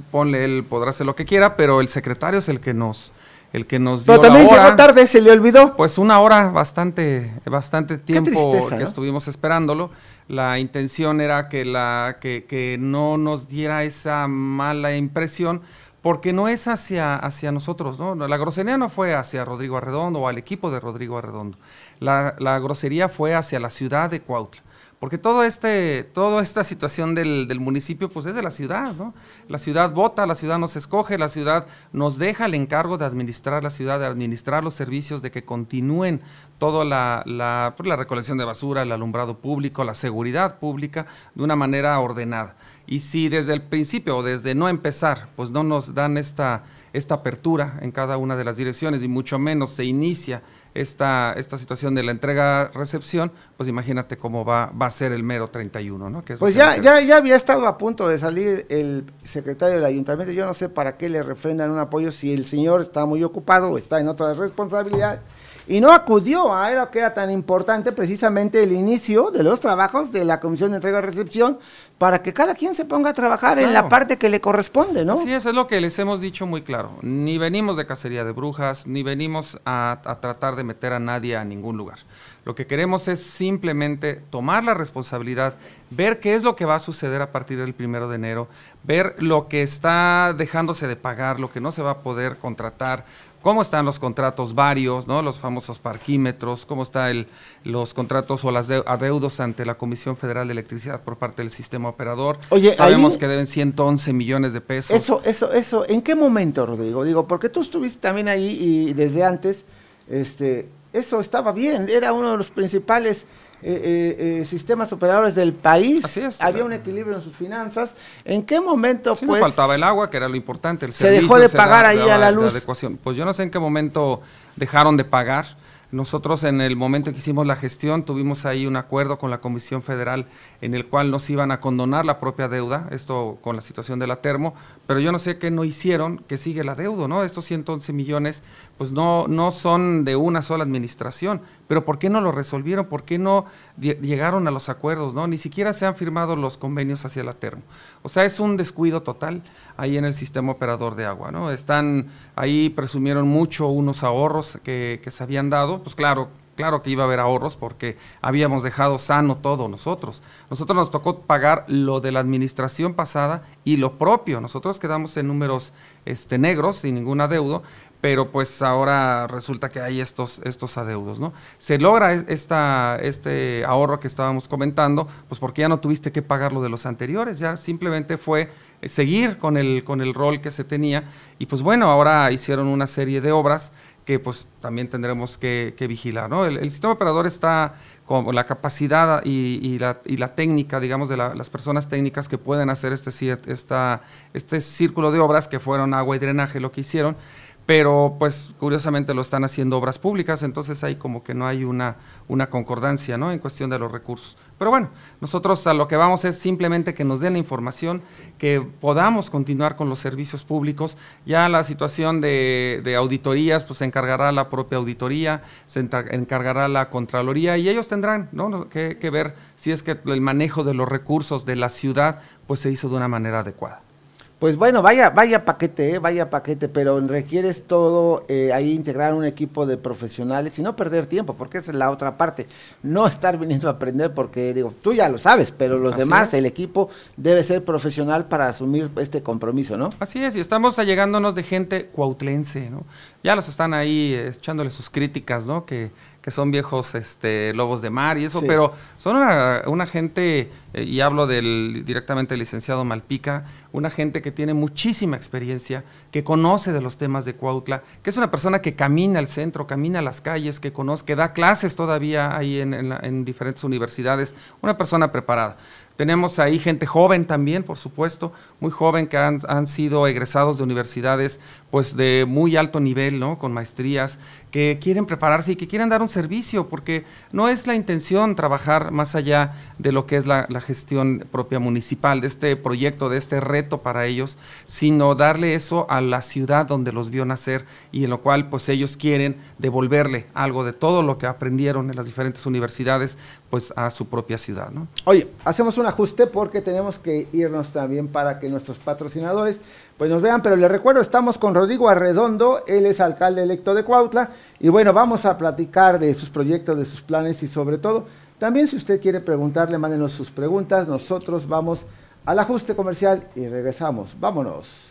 [SPEAKER 11] ponle, él podrá hacer lo que quiera, pero el secretario es el que nos, el que nos dio
[SPEAKER 7] Pero también
[SPEAKER 11] la hora.
[SPEAKER 7] llegó tarde, se le olvidó.
[SPEAKER 11] Pues una hora, bastante, bastante tiempo
[SPEAKER 7] tristeza,
[SPEAKER 11] que
[SPEAKER 7] ¿no?
[SPEAKER 11] estuvimos esperándolo. La intención era que, la, que, que no nos diera esa mala impresión, porque no es hacia, hacia nosotros, ¿no? La grosería no fue hacia Rodrigo Arredondo o al equipo de Rodrigo Arredondo. La, la grosería fue hacia la ciudad de Cuautla. Porque todo este, toda esta situación del, del municipio, pues es de la ciudad, ¿no? La ciudad vota, la ciudad nos escoge, la ciudad nos deja el encargo de administrar la ciudad, de administrar los servicios, de que continúen toda la, la, pues, la recolección de basura, el alumbrado público, la seguridad pública, de una manera ordenada. Y si desde el principio o desde no empezar, pues no nos dan esta, esta apertura en cada una de las direcciones y mucho menos se inicia esta, esta situación de la entrega-recepción, pues imagínate cómo va, va a ser el mero 31, ¿no? Que
[SPEAKER 7] Pues ya, ya, ya había estado a punto de salir el secretario del ayuntamiento. Yo no sé para qué le refrendan un apoyo si el señor está muy ocupado o está en otras responsabilidades. Y no acudió a algo que era tan importante, precisamente el inicio de los trabajos de la Comisión de Entrega y Recepción, para que cada quien se ponga a trabajar en la parte que le corresponde, ¿no?
[SPEAKER 11] Sí, eso es lo que les hemos dicho muy claro. Ni venimos de cacería de brujas, ni venimos a, a tratar de meter a nadie a ningún lugar. Lo que queremos es simplemente tomar la responsabilidad, ver qué es lo que va a suceder a partir del primero de enero, ver lo que está dejándose de pagar, lo que no se va a poder contratar, cómo están los contratos varios, ¿no? los famosos parquímetros, cómo están los contratos o las de- adeudos ante la Comisión Federal de Electricidad por parte del sistema operador.
[SPEAKER 7] Oye,
[SPEAKER 11] Sabemos
[SPEAKER 7] ahí-
[SPEAKER 11] que deben 111 millones de pesos.
[SPEAKER 7] Eso, eso, eso. ¿En qué momento, Rodrigo? Digo, porque tú estuviste también ahí y desde antes, este, eso estaba bien. Era uno de los principales eh, eh, eh, sistemas operadores del país.
[SPEAKER 11] Así es.
[SPEAKER 7] Había un equilibrio en sus finanzas. ¿En qué momento,
[SPEAKER 11] Sí, no
[SPEAKER 7] pues?
[SPEAKER 11] faltaba el agua, que era lo importante. El
[SPEAKER 7] se dejó de pagar ahí a la luz.
[SPEAKER 11] Pues yo no sé en qué momento dejaron de pagar. Nosotros en el momento que hicimos la gestión tuvimos ahí un acuerdo con la Comisión Federal en el cual nos iban a condonar la propia deuda, esto con la situación de la termo, pero yo no sé qué no hicieron, que sigue la deuda, ¿no? Estos 111 millones pues no, no son de una sola administración, pero ¿por qué no lo resolvieron? ¿Por qué no llegaron a los acuerdos, no? Ni siquiera se han firmado los convenios hacia la termo. O sea, es un descuido total ahí en el sistema operador de agua, ¿no? Están, ahí presumieron mucho unos ahorros que, que se habían dado, pues claro, claro que iba a haber ahorros porque habíamos dejado sano todo nosotros. Nosotros nos tocó pagar lo de la administración pasada y lo propio. Nosotros quedamos en números este, negros, sin ningún adeudo, pero pues ahora resulta que hay estos, estos adeudos, ¿no? Se logra es- esta, este ahorro que estábamos comentando, pues porque ya no tuviste que pagar lo de los anteriores, ya simplemente fue eh, seguir con el, con el rol que se tenía y pues bueno, ahora hicieron una serie de obras que pues también tendremos que, que vigilar, ¿no? El, el sistema operador está con la capacidad y, y la, y la técnica, digamos, de la- las personas técnicas que pueden hacer este, esta, este círculo de obras que fueron agua y drenaje lo que hicieron, pero pues curiosamente lo están haciendo obras públicas, entonces ahí como que no hay una, una concordancia, ¿no? En cuestión de los recursos. Pero bueno, nosotros a lo que vamos es simplemente que nos den la información, que podamos continuar con los servicios públicos. Ya la situación de, auditorías, pues se encargará la propia auditoría, se encargará la Contraloría y ellos tendrán. No, que, que ver si es que el manejo de los recursos de la ciudad pues se hizo de una manera adecuada.
[SPEAKER 7] Pues bueno, vaya, vaya paquete, eh, vaya paquete, pero requieres todo eh, ahí integrar un equipo de profesionales y no perder tiempo, porque esa es la otra parte. No estar viniendo a aprender, porque digo, tú ya lo sabes, pero los
[SPEAKER 11] Así
[SPEAKER 7] demás,
[SPEAKER 11] es.
[SPEAKER 7] el equipo debe ser profesional para asumir este compromiso, ¿no?
[SPEAKER 11] Así es, y estamos allegándonos de gente cuautlense, ¿no? Ya los están ahí eh, echándole sus críticas, ¿no? Que, que son viejos este, lobos de mar y eso, pero son una, una gente, eh, y hablo del directamente del licenciado Malpica, una gente que tiene muchísima experiencia, que conoce de los temas de Cuautla, que es una persona que camina al centro, camina a las calles, que conoce, que da clases todavía ahí en, en diferentes universidades, una persona preparada. Tenemos ahí gente joven también, por supuesto, muy joven que han, han, sido egresados de universidades pues de muy alto nivel, ¿no? Con maestrías, que quieren prepararse y que quieren dar un servicio, porque no es la intención trabajar más allá de lo que es la, gestión propia municipal, de este proyecto, de este reto para ellos, sino darle eso a la ciudad donde los vio nacer y en lo cual pues ellos quieren devolverle algo de todo lo que aprendieron en las diferentes universidades pues a su propia ciudad. ¿no?
[SPEAKER 7] Oye, hacemos un ajuste porque tenemos que irnos también para que nuestros patrocinadores pues nos vean, pero les recuerdo, estamos con Rodrigo Arredondo, él es alcalde electo de Cuautla, y bueno, vamos a platicar de sus proyectos, de sus planes y sobre todo, también si usted quiere preguntarle, mándenos sus preguntas, nosotros vamos al ajuste comercial y regresamos, vámonos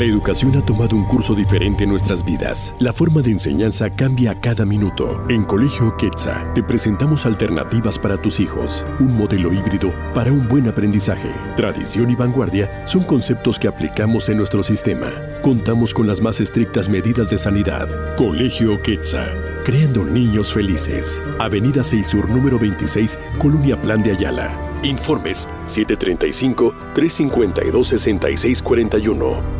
[SPEAKER 6] La educación ha tomado un curso diferente en nuestras vidas. La forma de enseñanza cambia cada minuto. En Colegio Quetzal te presentamos alternativas para tus hijos, un modelo híbrido para un buen aprendizaje. Tradición y vanguardia son conceptos que aplicamos en nuestro sistema. Contamos con las más estrictas medidas de sanidad. Colegio Quetzal, creando niños felices. Avenida 6 Sur número 26, Colonia Plan de Ayala. Informes 735-352-6641.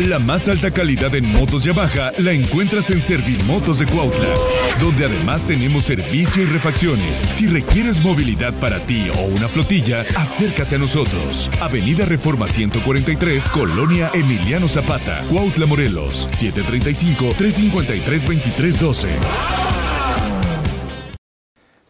[SPEAKER 12] La más alta calidad en motos Yamaha la encuentras en Servimotos de Cuautla, donde además tenemos servicio y refacciones. Si requieres movilidad para ti o una flotilla, acércate a nosotros. Avenida Reforma 143, Colonia Emiliano Zapata, Cuautla, Morelos, 735-353-2312.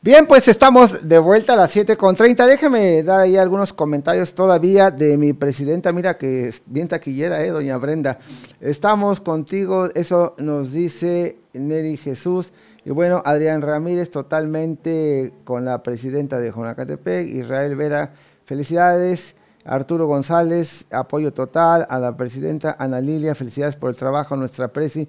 [SPEAKER 7] Bien, pues estamos de vuelta a las 7.30. Déjeme dar ahí algunos comentarios todavía de mi presidenta. Mira que es bien taquillera, ¿eh, doña Brenda? Estamos contigo, eso nos dice Neri Jesús. Y bueno, Adrián Ramírez totalmente con la presidenta de Jonacatepec, Israel Vera, felicidades. Arturo González, apoyo total a la presidenta Ana Lilia, felicidades por el trabajo, nuestra presi.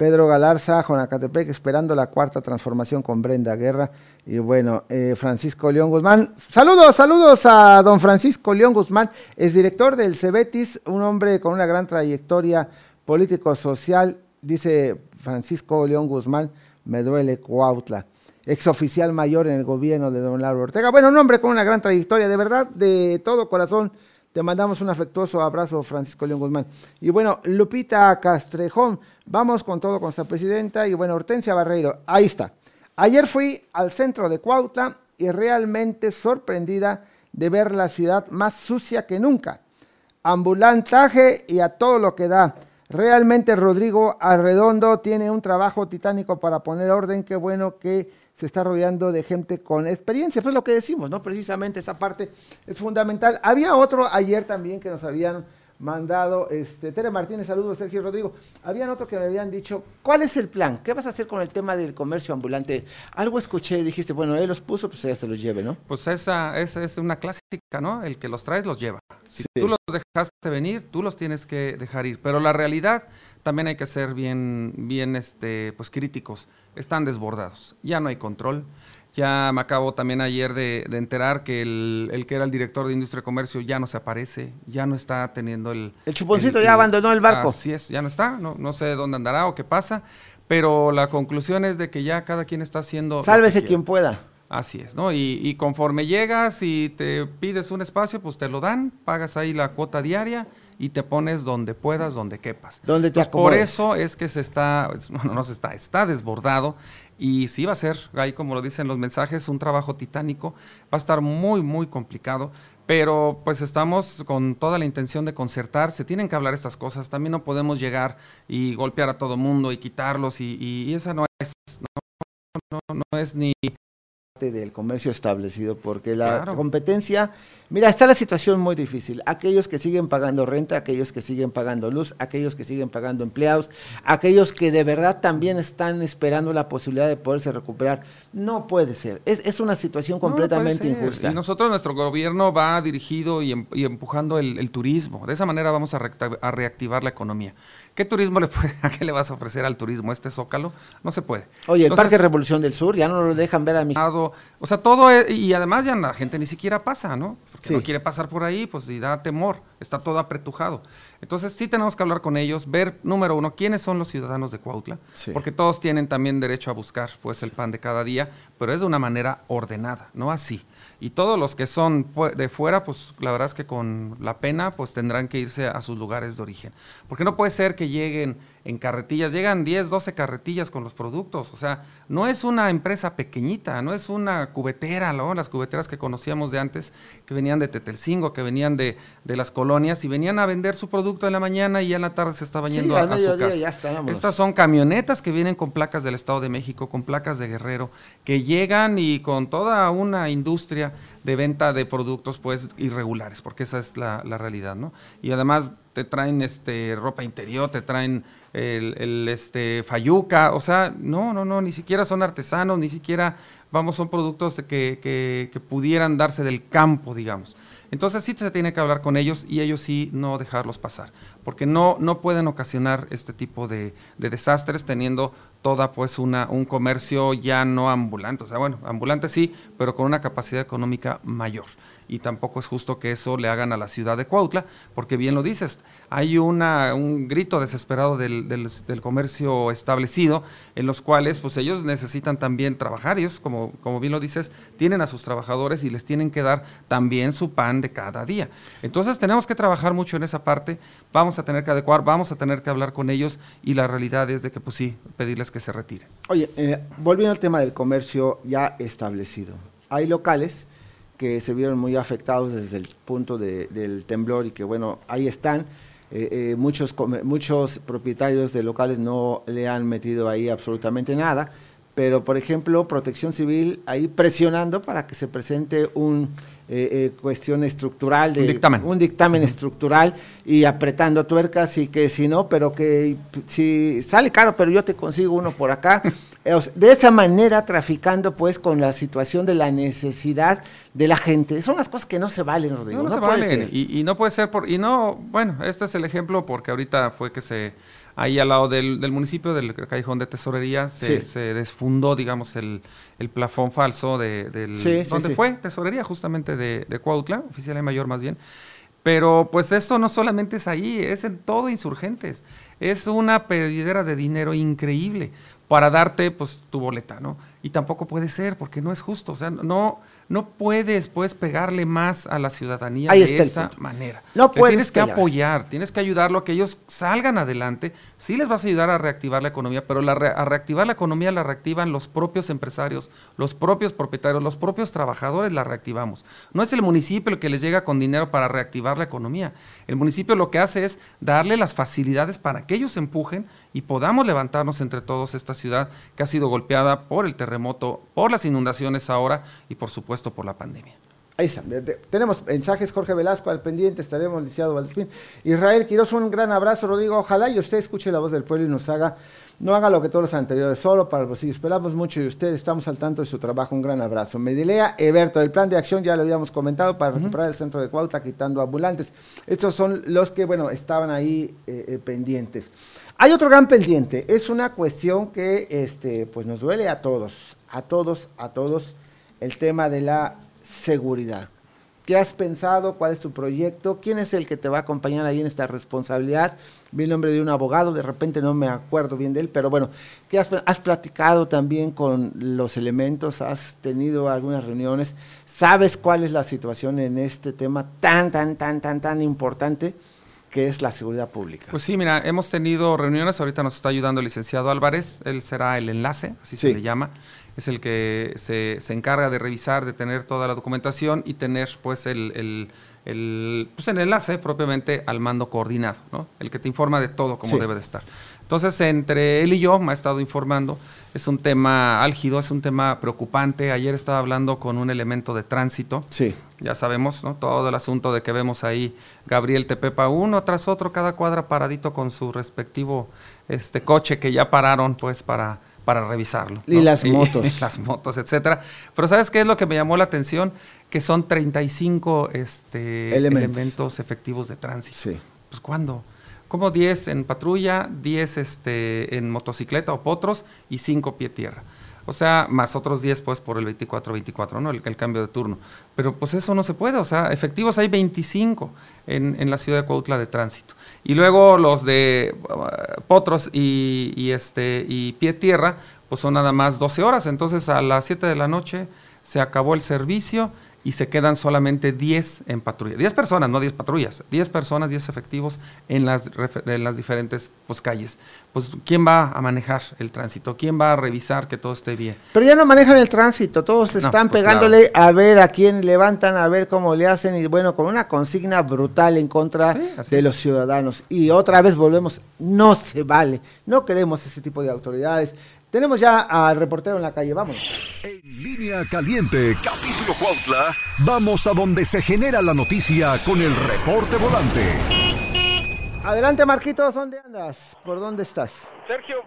[SPEAKER 7] Pedro Galarza, Jonacatepec, esperando la cuarta transformación con Brenda Guerra. Y bueno, eh, Francisco León Guzmán. Saludos, saludos a don Francisco León Guzmán, es director del Cebetis, un hombre con una gran trayectoria político-social, dice Francisco León Guzmán, me duele Cuautla. Exoficial mayor en el gobierno de don Lauro Ortega. Bueno, un hombre con una gran trayectoria, de verdad, de todo corazón. Te mandamos un afectuoso abrazo, Francisco León Guzmán. Y bueno, Lupita Castrejón, Vamos con todo con nuestra presidenta y bueno, Hortensia Barreiro, ahí está. Ayer fui al centro de Cuautla y realmente sorprendida de ver la ciudad más sucia que nunca. Ambulantaje y a todo lo que da. Realmente Rodrigo Arredondo tiene un trabajo titánico para poner orden. Qué bueno que se está rodeando de gente con experiencia. Pues lo que decimos, ¿no? Precisamente esa parte es fundamental. Había otro ayer también que nos habían mandado, este, Tere Martínez, saludos, Sergio Rodrigo. Habían otro que me habían dicho, ¿cuál es el plan? ¿Qué vas a hacer con el tema del comercio ambulante? Algo escuché dijiste, bueno, él los puso, pues ya se los lleve, ¿no?
[SPEAKER 11] Pues esa, esa es una clásica, ¿no? El que los traes los lleva. Si tú los dejaste venir, tú los tienes que dejar ir. Pero la realidad también hay que ser bien, bien este, pues críticos. Están desbordados. Ya no hay control. Ya me acabo también ayer de, enterar que el, que era el director de Industria y Comercio ya no se aparece, ya no está teniendo el...
[SPEAKER 7] El chuponcito ya abandonó el barco.
[SPEAKER 11] Así es, ya no está, no, no sé dónde andará o qué pasa, pero la conclusión es de que ya cada quien está haciendo...
[SPEAKER 7] Sálvese quien pueda.
[SPEAKER 11] Así es, ¿no? Y, y, conforme llegas y te pides un espacio, pues te lo dan, pagas ahí la cuota diaria y te pones donde puedas, donde quepas.
[SPEAKER 7] Donde te
[SPEAKER 11] Por eso es que se está, bueno, no se está, está desbordado y sí va a ser, ahí como lo dicen los mensajes, un trabajo titánico, va a estar muy, muy complicado, pero pues estamos con toda la intención de concertar, se tienen que hablar estas cosas, también no podemos llegar y golpear a todo mundo y quitarlos y, y, esa no es, no, no, no es ni
[SPEAKER 7] del comercio establecido, porque la claro. competencia, mira, está la situación muy difícil. Aquellos que siguen pagando renta, aquellos que siguen pagando luz, aquellos que siguen pagando empleados, aquellos que de verdad también están esperando la posibilidad de poderse recuperar. No puede ser. Es, es una situación completamente no injusta.
[SPEAKER 11] Y nosotros, nuestro gobierno va dirigido y, em, y empujando el, el, turismo. De esa manera vamos a, re a reactivar la economía. ¿Qué turismo le puede, a qué le vas a ofrecer al turismo? ¿Este zócalo? No se puede.
[SPEAKER 7] Oye, el Parque Revolución del Sur ya no lo dejan ver a mi...
[SPEAKER 11] O sea, todo, es, y además ya la gente ni siquiera pasa, ¿no? Porque sí. no quiere pasar por ahí, pues y da temor, está todo apretujado. Entonces sí tenemos que hablar con ellos, ver, número uno, quiénes son los ciudadanos de Cuautla, sí. porque todos tienen también derecho a buscar pues el pan de cada día, pero es de una manera ordenada, no así. Y todos los que son de fuera, pues la verdad es que con la pena, pues tendrán que irse a sus lugares de origen. Porque no puede ser que lleguen en carretillas, llegan 10, 12 carretillas con los productos, o sea, no es una empresa pequeñita, no es una cubetera, ¿no? las cubeteras que conocíamos de antes, que venían de Tetelcingo, que venían de, de las colonias y venían a vender su producto en la mañana y ya en la tarde se estaban yendo
[SPEAKER 7] sí,
[SPEAKER 11] a, a su casa.
[SPEAKER 7] Ya.
[SPEAKER 11] Estas son camionetas que vienen con placas del Estado de México, con placas de Guerrero, que llegan y con toda una industria de venta de productos pues irregulares, porque esa es la, la realidad, ¿no? Y además te traen este ropa interior, te traen el, este fayuca, o sea, no, no, no, ni siquiera son artesanos, ni siquiera, vamos, son productos que, que, que pudieran darse del campo, digamos. Entonces sí se tiene que hablar con ellos y ellos sí no dejarlos pasar, porque no, no pueden ocasionar este tipo de, de desastres teniendo toda pues una, un comercio ya no ambulante, o sea, bueno, ambulante sí, pero con una capacidad económica mayor y tampoco es justo que eso le hagan a la ciudad de Cuautla, porque bien lo dices, hay una, un grito desesperado del, del, comercio establecido, en los cuales pues ellos necesitan también trabajar, ellos como, como bien lo dices, tienen a sus trabajadores y les tienen que dar también su pan de cada día. Entonces tenemos que trabajar mucho en esa parte, vamos a tener que adecuar, vamos a tener que hablar con ellos y la realidad es de que pues sí, pedirles que se retiren.
[SPEAKER 7] Oye, eh, volviendo al tema del comercio ya establecido, hay locales que se vieron muy afectados desde el punto de, del temblor y que bueno, ahí están. Eh, eh, muchos, muchos propietarios de locales no le han metido ahí absolutamente nada, pero por ejemplo, Protección Civil ahí presionando para que se presente un eh, cuestión estructural, de,
[SPEAKER 11] un dictamen,
[SPEAKER 7] un dictamen uh -huh. estructural y apretando tuercas y que si no, pero que si sale caro, pero yo te consigo uno por acá. de esa manera traficando pues con la situación de la necesidad de la gente. Son las cosas que no se valen, Rodrigo.
[SPEAKER 11] No, no, no se valen. Y, y, no puede ser por, y no, bueno, este es el ejemplo porque ahorita fue que se, ahí al lado del, del municipio, del callejón de tesorería, se, sí. se desfundó, digamos, el, el, plafón falso de, del,
[SPEAKER 7] sí,
[SPEAKER 11] donde
[SPEAKER 7] sí,
[SPEAKER 11] fue tesorería justamente de, de Cuautla, oficial y mayor más bien. Pero pues esto no solamente es ahí, es en todo insurgentes. Es una pedidera de dinero increíble para darte pues tu boleta, ¿no? Y tampoco puede ser porque no es justo, o sea, no no puedes pues pegarle más a la ciudadanía
[SPEAKER 7] Ahí
[SPEAKER 11] de esa manera.
[SPEAKER 7] No puedes
[SPEAKER 11] tienes que apoyar, tienes que ayudarlo a que ellos salgan adelante. Sí les vas a ayudar a reactivar la economía, pero la a reactivar la economía la reactivan los propios empresarios, los propios propietarios, los propios trabajadores la reactivamos. No es el municipio el que les llega con dinero para reactivar la economía. El municipio lo que hace es darle las facilidades para que ellos empujen y podamos levantarnos entre todos esta ciudad que ha sido golpeada por el terremoto, por las inundaciones ahora y por supuesto por la pandemia.
[SPEAKER 7] Ahí está. Tenemos mensajes, Jorge Velasco al pendiente, estaremos lisiado Valdespín. Israel Quiroz, un gran abrazo, Rodrigo. Ojalá y usted escuche la voz del pueblo y nos haga, no haga lo que todos los anteriores, solo para el bolsillo. Esperamos mucho de usted, estamos al tanto de su trabajo. Un gran abrazo. Medilea Eberto, el plan de acción ya lo habíamos comentado para recuperar uh -huh. el centro de Cuautla, quitando ambulantes. Estos son los que, bueno, estaban ahí eh, eh, pendientes. Hay otro gran pendiente, es una cuestión que este, pues nos duele a todos, a todos, a todos, el tema de la seguridad. ¿Qué has pensado? ¿Cuál es tu proyecto? ¿Quién es el que te va a acompañar ahí en esta responsabilidad? Vi el nombre de un abogado, de repente no me acuerdo bien de él, pero bueno, ¿qué has, has platicado también con los elementos? ¿Has tenido algunas reuniones? ¿Sabes cuál es la situación en este tema tan, tan, tan, tan, tan importante? que es la seguridad pública.
[SPEAKER 11] Pues sí, mira, hemos tenido reuniones, ahorita nos está ayudando el licenciado Álvarez, él será el enlace, así se le llama, es el que se, se, encarga de revisar, de tener toda la documentación y tener pues el, el, el, pues, el enlace propiamente al mando coordinado, ¿no? el que te informa de todo como debe de estar. Entonces, entre él y yo me ha estado informando, es un tema álgido, es un tema preocupante. Ayer estaba hablando con un elemento de tránsito.
[SPEAKER 7] Sí.
[SPEAKER 11] Ya sabemos, ¿no? Todo el asunto de que vemos ahí Gabriel Tepepa uno tras otro, cada cuadra paradito con su respectivo este coche que ya pararon pues para para revisarlo.
[SPEAKER 7] Y las motos.
[SPEAKER 11] las motos, etcétera. Pero ¿sabes qué es lo que me llamó la atención? Que son 35 este, elementos. efectivos de tránsito.
[SPEAKER 7] Sí.
[SPEAKER 11] Pues ¿cuándo? Como 10 en patrulla, 10 este, en motocicleta o potros y 5 pie tierra. O sea, más otros 10 pues por el 24-24, ¿no? El, el, cambio de turno. Pero pues eso no se puede, o sea, efectivos hay 25 en, en la ciudad de Cuautla de tránsito. Y luego los de uh, potros y, y, este, y pie tierra, pues son nada más 12 horas. Entonces a las 7 de la noche se acabó el servicio y se quedan solamente 10 en patrulla. 10 personas, no 10 patrullas. 10 personas, 10 efectivos en las, en las diferentes pues, calles. Pues, ¿quién va a manejar el tránsito? ¿Quién va a revisar que todo esté bien?
[SPEAKER 7] Pero ya no manejan el tránsito, todos están no, pues pegándole claro. a ver a quién levantan, a ver cómo le hacen, y bueno, con una consigna brutal en contra sí, de es. los ciudadanos. Y otra vez volvemos, no se vale, no queremos ese tipo de autoridades. Tenemos ya al reportero en la calle, vamos.
[SPEAKER 1] En línea caliente, capítulo Cuautla, vamos a donde se genera la noticia con el reporte volante.
[SPEAKER 7] Adelante, Marquitos, ¿dónde andas? ¿Por dónde estás?
[SPEAKER 10] Sergio,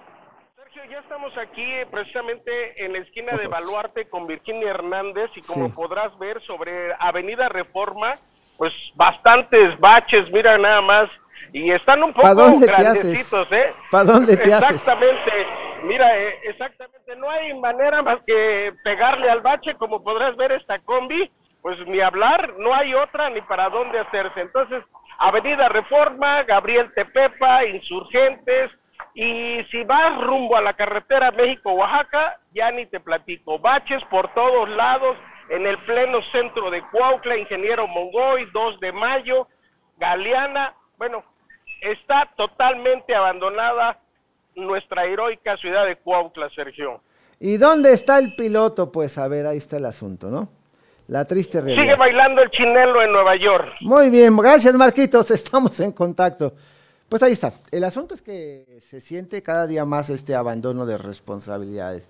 [SPEAKER 10] Sergio, ya estamos aquí precisamente en la esquina de Baluarte con Virginia Hernández y como sí. podrás ver sobre Avenida Reforma, pues bastantes baches, mira nada más, y están un poco
[SPEAKER 7] dónde
[SPEAKER 10] grandecitos,
[SPEAKER 7] te haces?
[SPEAKER 10] ¿eh?
[SPEAKER 7] ¿Para dónde te
[SPEAKER 10] Exactamente.
[SPEAKER 7] haces?
[SPEAKER 10] Exactamente. Mira, eh, exactamente, no hay manera más que pegarle al bache, como podrás ver esta combi, pues ni hablar, no hay otra ni para dónde hacerse. Entonces, Avenida Reforma, Gabriel Tepepa, Insurgentes, y si vas rumbo a la carretera México-Oaxaca, ya ni te platico, baches por todos lados, en el pleno centro de Cuautla, Ingeniero Mongoy, 2 de mayo, Galeana, bueno, está totalmente abandonada nuestra heroica ciudad de Cuautla, Sergio.
[SPEAKER 7] ¿Y dónde está el piloto? Pues a ver, ahí está el asunto, ¿no? La triste realidad.
[SPEAKER 10] Sigue bailando el chinelo en Nueva York.
[SPEAKER 7] Muy bien, gracias Marquitos, estamos en contacto. Pues ahí está. El asunto es que se siente cada día más este abandono de responsabilidades.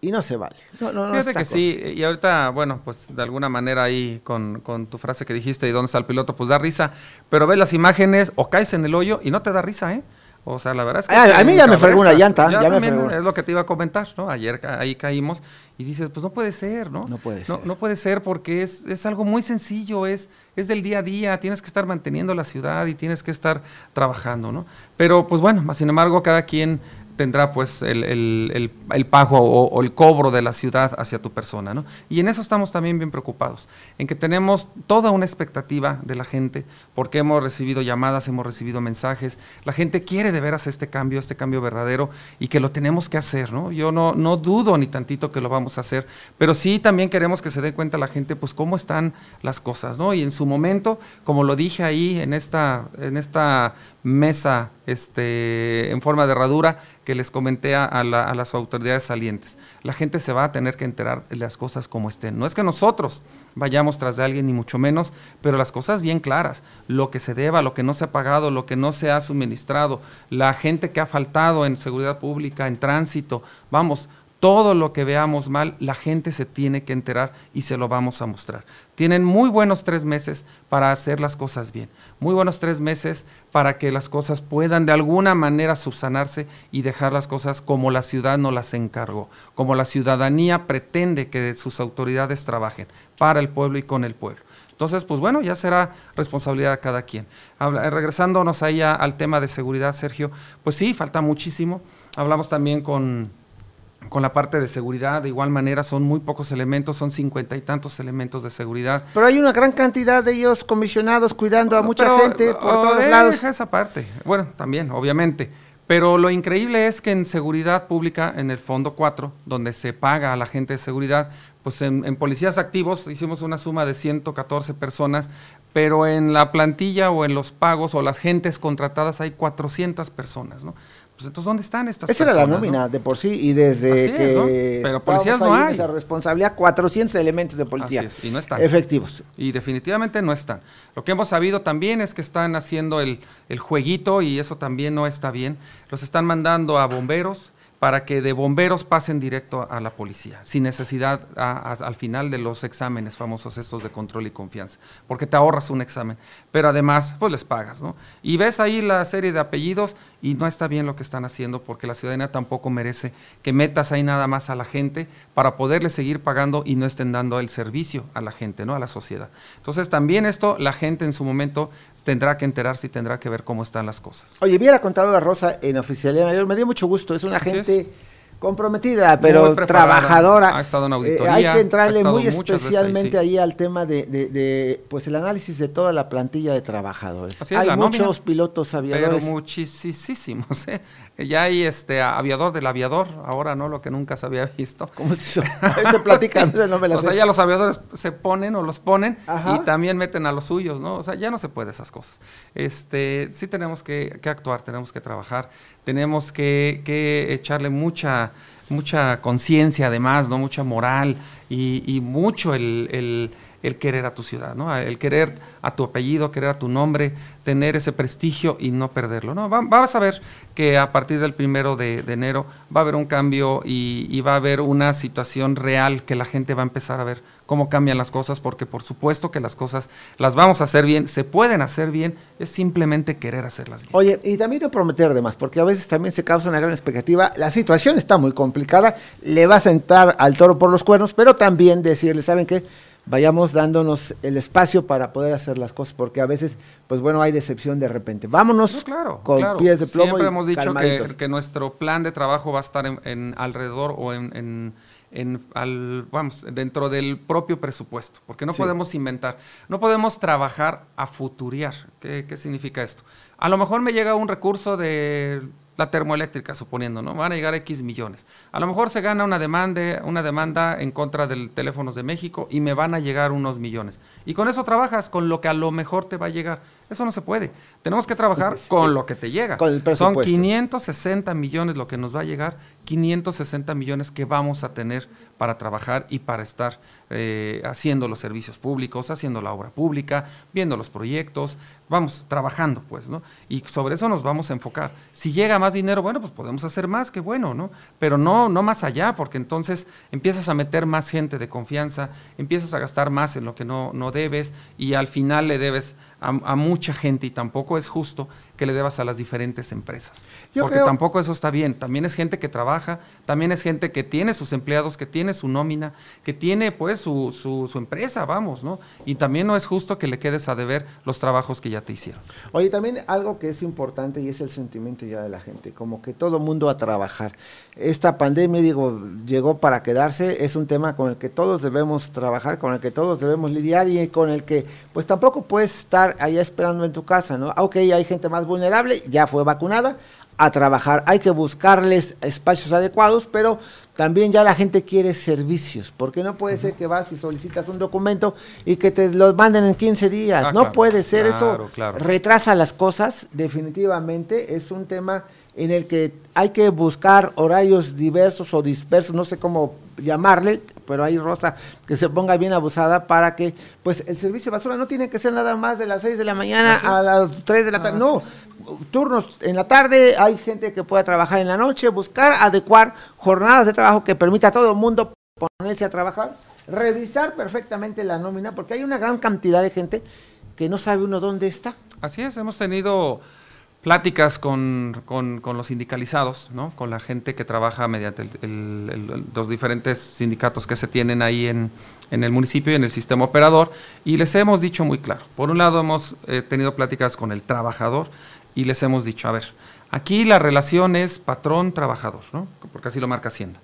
[SPEAKER 7] Y no se vale. No, no, no
[SPEAKER 11] Fíjate que sí, y ahorita, bueno, pues de alguna manera ahí con, con, tu frase que dijiste y dónde está el piloto, pues da risa, pero ves las imágenes o caes en el hoyo y no te da risa, ¿eh? O sea, la verdad es que...
[SPEAKER 7] Ah, a mí ya me fregó una llanta.
[SPEAKER 11] Ya,
[SPEAKER 7] ya
[SPEAKER 11] también
[SPEAKER 7] me fregó.
[SPEAKER 11] es lo que te iba a comentar, ¿no? Ayer ahí caímos y dices, pues no puede ser, ¿no?
[SPEAKER 7] No puede
[SPEAKER 11] no,
[SPEAKER 7] ser.
[SPEAKER 11] No puede ser porque es, es algo muy sencillo, es, es del día a día, tienes que estar manteniendo la ciudad y tienes que estar trabajando, ¿no? Pero pues bueno, sin embargo, cada quien tendrá pues el, el, el, pago o, o, el cobro de la ciudad hacia tu persona, ¿no? Y en eso estamos también bien preocupados, en que tenemos toda una expectativa de la gente, porque hemos recibido llamadas, hemos recibido mensajes, la gente quiere de veras este cambio, este cambio verdadero, y que lo tenemos que hacer, ¿no? Yo no, no dudo ni tantito que lo vamos a hacer, pero sí también queremos que se dé cuenta la gente, pues cómo están las cosas, ¿no? Y en su momento, como lo dije ahí en esta, en esta mesa este, en forma de herradura que les comenté a, la, las autoridades salientes. La gente se va a tener que enterar de las cosas como estén. No es que nosotros vayamos tras de alguien, ni mucho menos, pero las cosas bien claras. Lo que se deba, lo que no se ha pagado, lo que no se ha suministrado, la gente que ha faltado en seguridad pública, en tránsito, vamos, todo lo que veamos mal, la gente se tiene que enterar y se lo vamos a mostrar. Tienen muy buenos tres meses para hacer las cosas bien, muy buenos tres meses para que las cosas puedan de alguna manera subsanarse y dejar las cosas como la ciudad no las encargó, como la ciudadanía pretende que sus autoridades trabajen para el pueblo y con el pueblo. Entonces, pues bueno, ya será responsabilidad de cada quien. Habla, regresándonos ahí al tema de seguridad, Sergio, pues sí, falta muchísimo. Hablamos también con con la parte de seguridad, de igual manera son muy pocos elementos, son cincuenta y tantos elementos de seguridad.
[SPEAKER 7] Pero hay una gran cantidad de ellos comisionados cuidando a mucha
[SPEAKER 11] Pero,
[SPEAKER 7] gente por
[SPEAKER 11] oh,
[SPEAKER 7] todos lados.
[SPEAKER 11] esa parte. Bueno, también, obviamente. Pero lo increíble es que en seguridad pública, en el Fondo 4, donde se paga a la gente de seguridad, pues en, en policías activos hicimos una suma de 114 personas, pero en la plantilla o en los pagos o las gentes contratadas hay 400 personas, ¿no? Pues entonces, ¿dónde están estas
[SPEAKER 7] Esa era
[SPEAKER 11] personas?
[SPEAKER 7] la
[SPEAKER 11] no?
[SPEAKER 7] nómina de por sí y desde
[SPEAKER 11] Así es,
[SPEAKER 7] que
[SPEAKER 11] ¿no? Pero policías no hay.
[SPEAKER 7] esa responsabilidad 400 elementos de policía
[SPEAKER 11] Así es, y no están.
[SPEAKER 7] efectivos.
[SPEAKER 11] Y definitivamente no están. Lo que hemos sabido también es que están haciendo el, el jueguito y eso también no está bien. Los están mandando a bomberos para que de bomberos pasen directo a la policía, sin necesidad a- a- al final de los exámenes famosos estos de control y confianza, porque te ahorras un examen, pero además pues les pagas, ¿no? Y ves ahí la serie de apellidos y no está bien lo que están haciendo porque la ciudadanía tampoco merece que metas ahí nada más a la gente para poderle seguir pagando y no estén dando el servicio a la gente, ¿no? A la sociedad. Entonces también esto la gente en su momento tendrá que enterarse y tendrá que ver cómo están las cosas.
[SPEAKER 7] Oye, vi a la contadora Rosa en Oficialía Mayor, me dio mucho gusto, es una
[SPEAKER 11] Así
[SPEAKER 7] gente
[SPEAKER 11] es.
[SPEAKER 7] Comprometida, pero trabajadora.
[SPEAKER 11] ha estado en
[SPEAKER 7] Eh,
[SPEAKER 11] auditoría,
[SPEAKER 7] hay que entrarle muy
[SPEAKER 11] veces
[SPEAKER 7] especialmente
[SPEAKER 11] sí.
[SPEAKER 7] ahí al tema de, de- de, pues el análisis de toda la plantilla de trabajadores.
[SPEAKER 11] Así
[SPEAKER 7] hay muchos
[SPEAKER 11] nómina.
[SPEAKER 7] pilotos aviadores.
[SPEAKER 11] Pero muchísimos, ¿eh? Ya hay este aviador del aviador, ahora no, lo que nunca se había visto.
[SPEAKER 7] ¿Cómo se hizo? se platica, no me la
[SPEAKER 11] O sea, ya los aviadores se ponen o los ponen
[SPEAKER 7] Ajá.
[SPEAKER 11] y también meten a los suyos, ¿no? O sea, ya no se puede esas cosas. Este, sí tenemos que, que actuar, tenemos que trabajar, tenemos que, que echarle mucha mucha conciencia además, ¿no? Mucha moral y, y mucho el, el- el querer a tu ciudad, ¿no? El querer a tu apellido, querer a tu nombre, tener ese prestigio y no perderlo, ¿no? Va- vas a ver que a partir del primero de, enero va a haber un cambio y, y va a haber una situación real que la gente va a empezar a ver cómo cambian las cosas, porque por supuesto que las cosas las vamos a hacer bien, se pueden hacer bien, es simplemente querer hacerlas bien.
[SPEAKER 7] Oye, y también no prometer de más, porque a veces también se causa una gran expectativa. La situación está muy complicada, le va a sentar al toro por los cuernos, pero también decirle, ¿saben qué? Vayamos dándonos el espacio para poder hacer las cosas, porque a veces, pues bueno, hay decepción de repente. Vámonos con
[SPEAKER 11] Claro,
[SPEAKER 7] pies de plomo
[SPEAKER 11] Siempre
[SPEAKER 7] y
[SPEAKER 11] hemos dicho que, nuestro plan de trabajo va a estar en, en alrededor o en, en- en al, vamos, dentro del propio presupuesto, porque no
[SPEAKER 7] Sí.
[SPEAKER 11] podemos inventar, no podemos trabajar a futuriar. ¿Qué, qué significa esto? A lo mejor me llega un recurso de la termoeléctrica, suponiendo, ¿no? Van a llegar X millones. A lo mejor se gana una demanda, una demanda en contra del Teléfonos de México y me van a llegar unos millones. Y con eso trabajas, con lo que a lo mejor te va a llegar. Eso no se puede. Tenemos que trabajar con lo que te llega.
[SPEAKER 7] Con el
[SPEAKER 11] Son
[SPEAKER 7] presupuesto.
[SPEAKER 11] 560 millones lo que nos va a llegar, 560 millones que vamos a tener para trabajar y para estar eh, haciendo los servicios públicos, haciendo la obra pública, viendo los proyectos, vamos trabajando pues, ¿no? Y sobre eso nos vamos a enfocar. Si llega más dinero, bueno, pues podemos hacer más, qué bueno, ¿no? Pero no, no más allá, porque entonces empiezas a meter más gente de confianza, empiezas a gastar más en lo que no, no debes y al final le debes a, a mucha gente y tampoco es justo que le debas a las diferentes empresas.
[SPEAKER 7] Yo
[SPEAKER 11] porque
[SPEAKER 7] creo-
[SPEAKER 11] tampoco eso está bien. También es gente que trabaja, también es gente que tiene sus empleados, que tiene su nómina, que tiene pues su, su, su empresa, vamos, ¿no? Y también no es justo que le quedes a deber los trabajos que ya te hicieron.
[SPEAKER 7] Oye, también algo que es importante y es el sentimiento ya de la gente, como que todo mundo a trabajar. Esta pandemia, digo, llegó para quedarse, es un tema con el que todos debemos trabajar, con el que todos debemos lidiar y con el que pues tampoco puedes estar allá esperando en tu casa, ¿no? Ok, hay gente más vulnerable, ya fue vacunada, a trabajar. Hay que buscarles espacios adecuados, pero también ya la gente quiere servicios, porque no puede ser que vas y solicitas un documento y que te los manden en 15 días.
[SPEAKER 11] Ah,
[SPEAKER 7] no
[SPEAKER 11] claro,
[SPEAKER 7] puede ser
[SPEAKER 11] claro,
[SPEAKER 7] eso.
[SPEAKER 11] claro.
[SPEAKER 7] Retrasa las cosas, definitivamente. Es un tema en el que hay que buscar horarios diversos o dispersos, no sé cómo llamarle, pero hay Rosa que se ponga bien abusada para que pues el servicio de basura no tiene que ser nada más de las 6 de la mañana a las 3 de la tarde, no, turnos en la tarde, hay gente que pueda trabajar en la noche, buscar adecuar jornadas de trabajo que permita a todo el mundo ponerse a trabajar, revisar perfectamente la nómina, porque hay una gran cantidad de gente que no sabe uno dónde está.
[SPEAKER 11] Así es, hemos tenido pláticas con, los sindicalizados, ¿no? con la gente que trabaja mediante los diferentes sindicatos que se tienen ahí en, el municipio y en el sistema operador, y les hemos dicho muy claro, por un lado hemos eh, tenido pláticas con el trabajador y les hemos dicho, a ver, aquí la relación es patrón-trabajador, ¿no? porque así lo marca Hacienda.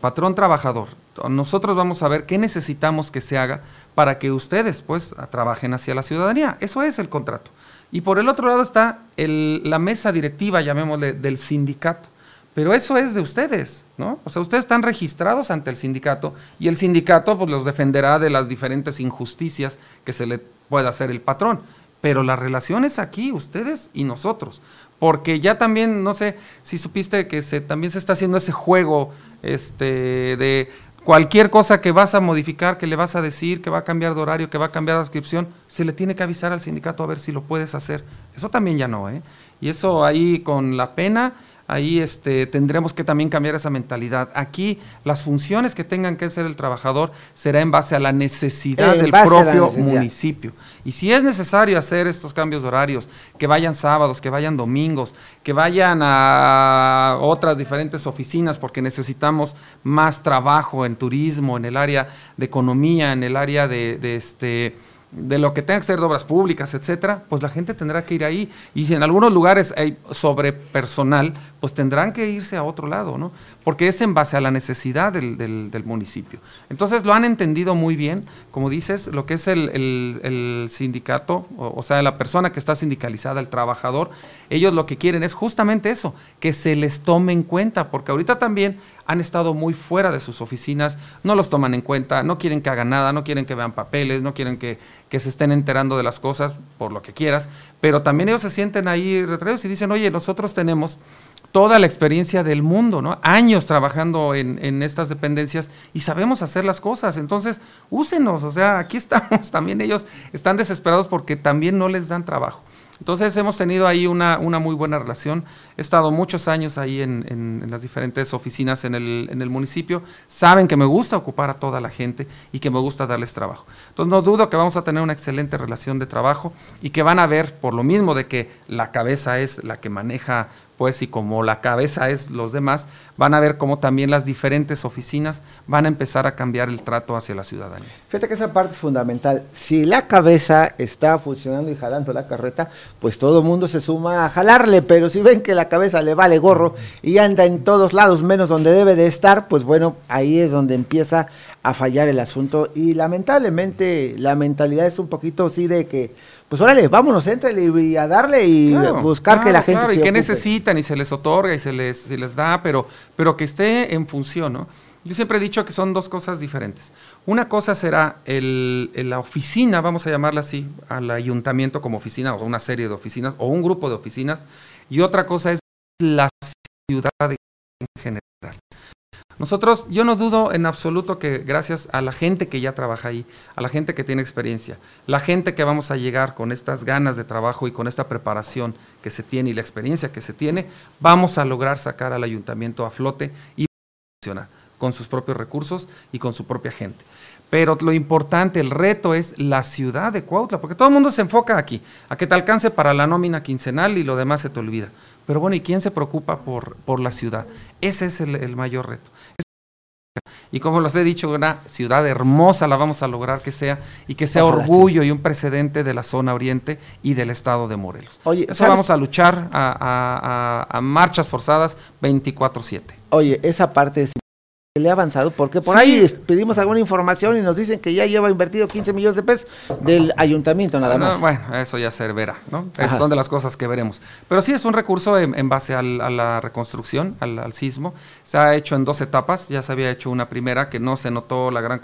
[SPEAKER 11] patrón trabajador. Nosotros vamos a ver qué necesitamos que se haga para que ustedes pues trabajen hacia la ciudadanía. Eso es el contrato. Y por el otro lado está la mesa directiva, llamémosle, del sindicato. Pero eso es de ustedes, ¿no? O sea, ustedes están registrados ante el sindicato y el sindicato pues los defenderá de las diferentes injusticias que se le pueda hacer el patrón. Pero la relación es aquí, ustedes y nosotros. Porque ya también, no sé si supiste que se, también se está haciendo ese juego este, de cualquier cosa que vas a modificar, que le vas a decir, que va a cambiar de horario, que va a cambiar la inscripción, se le tiene que avisar al sindicato a ver si lo puedes hacer. Eso también ya no, ¿eh? Y eso ahí con la pena ahí este, tendremos que también cambiar esa mentalidad. Aquí las funciones que tengan que hacer el trabajador será en base a la necesidad del propio municipio. Y si es necesario hacer estos cambios de horarios, que vayan sábados, que vayan domingos, que vayan a otras diferentes oficinas porque necesitamos más trabajo en turismo, en el área de economía, en el área de, de este de lo que tenga que ser de obras públicas, etcétera, pues la gente tendrá que ir ahí. Y si en algunos lugares hay sobre personal, pues tendrán que irse a otro lado, ¿no? Porque es en base a la necesidad del, del, municipio. Entonces lo han entendido muy bien, como dices, lo que es el, el, sindicato, o, sea, la persona que está sindicalizada, el trabajador, ellos lo que quieren es justamente eso, que se les tome en cuenta, porque ahorita también han estado muy fuera de sus oficinas, no los toman en cuenta, no quieren que hagan nada, no quieren que vean papeles, no quieren que, que se estén enterando de las cosas por lo que quieras, pero también ellos se sienten ahí retraídos y dicen, oye, nosotros tenemos toda la experiencia del mundo, ¿no? Años trabajando en, estas dependencias y sabemos hacer las cosas. Entonces, úsenos, o sea, aquí estamos. También ellos están desesperados porque también no les dan trabajo. Entonces hemos tenido ahí una, muy buena relación. He estado muchos años ahí en, las diferentes oficinas en el, municipio. Saben que me gusta ocupar a toda la gente y que me gusta darles trabajo. Entonces no dudo que vamos a tener una excelente relación de trabajo y que van a ver, por lo mismo de que la cabeza es la que maneja pues y como la cabeza es los demás, van a ver cómo también las diferentes oficinas van a empezar a cambiar el trato hacia la ciudadanía.
[SPEAKER 7] Fíjate que esa parte es fundamental. Si la cabeza está funcionando y jalando la carreta, pues todo el mundo se suma a jalarle, pero si ven que la cabeza le vale gorro y anda en todos lados menos donde debe de estar, pues bueno, ahí es donde empieza a fallar el asunto y lamentablemente la mentalidad es un poquito así de que pues órale, vámonos, entre y a darle y buscar que la gente
[SPEAKER 11] claro, y que necesitan y se les otorga y se les, se les da, pero, pero que esté en función, ¿no? Yo siempre he dicho que son dos cosas diferentes. Una cosa será el, la oficina, vamos a llamarla así, al ayuntamiento como oficina, o una serie de oficinas, o un grupo de oficinas, y otra cosa es la ciudad en general. Nosotros, yo no dudo en absoluto que gracias a la gente que ya trabaja ahí, a la gente que tiene experiencia, la gente que vamos a llegar con estas ganas de trabajo y con esta preparación que se tiene y la experiencia que se tiene, vamos a lograr sacar al ayuntamiento a flote y funcionar con sus propios recursos y con su propia gente. Pero lo importante, el reto es la ciudad de Cuautla, porque todo el mundo se enfoca aquí, a que te alcance para la nómina quincenal y lo demás se te olvida. Pero bueno, ¿y quién se preocupa por, por la ciudad? Ese es el mayor reto. Y como les he dicho, una ciudad hermosa la vamos a lograr que sea y que sea orgullo y un precedente de la zona oriente y del estado de Morelos. Oye, Eso vamos a luchar a, a marchas forzadas 24/7.
[SPEAKER 7] Oye, esa parte es le ha avanzado, porque por ahí pedimos alguna información y nos dicen que ya lleva invertido 15 millones de pesos del ayuntamiento nada más.
[SPEAKER 11] bueno, eso ya se verá, ¿no? Esas son de las cosas que veremos. Pero sí es un recurso en, base a la reconstrucción, al, sismo. Se ha hecho en dos etapas, ya se había hecho una primera que no se notó la gran...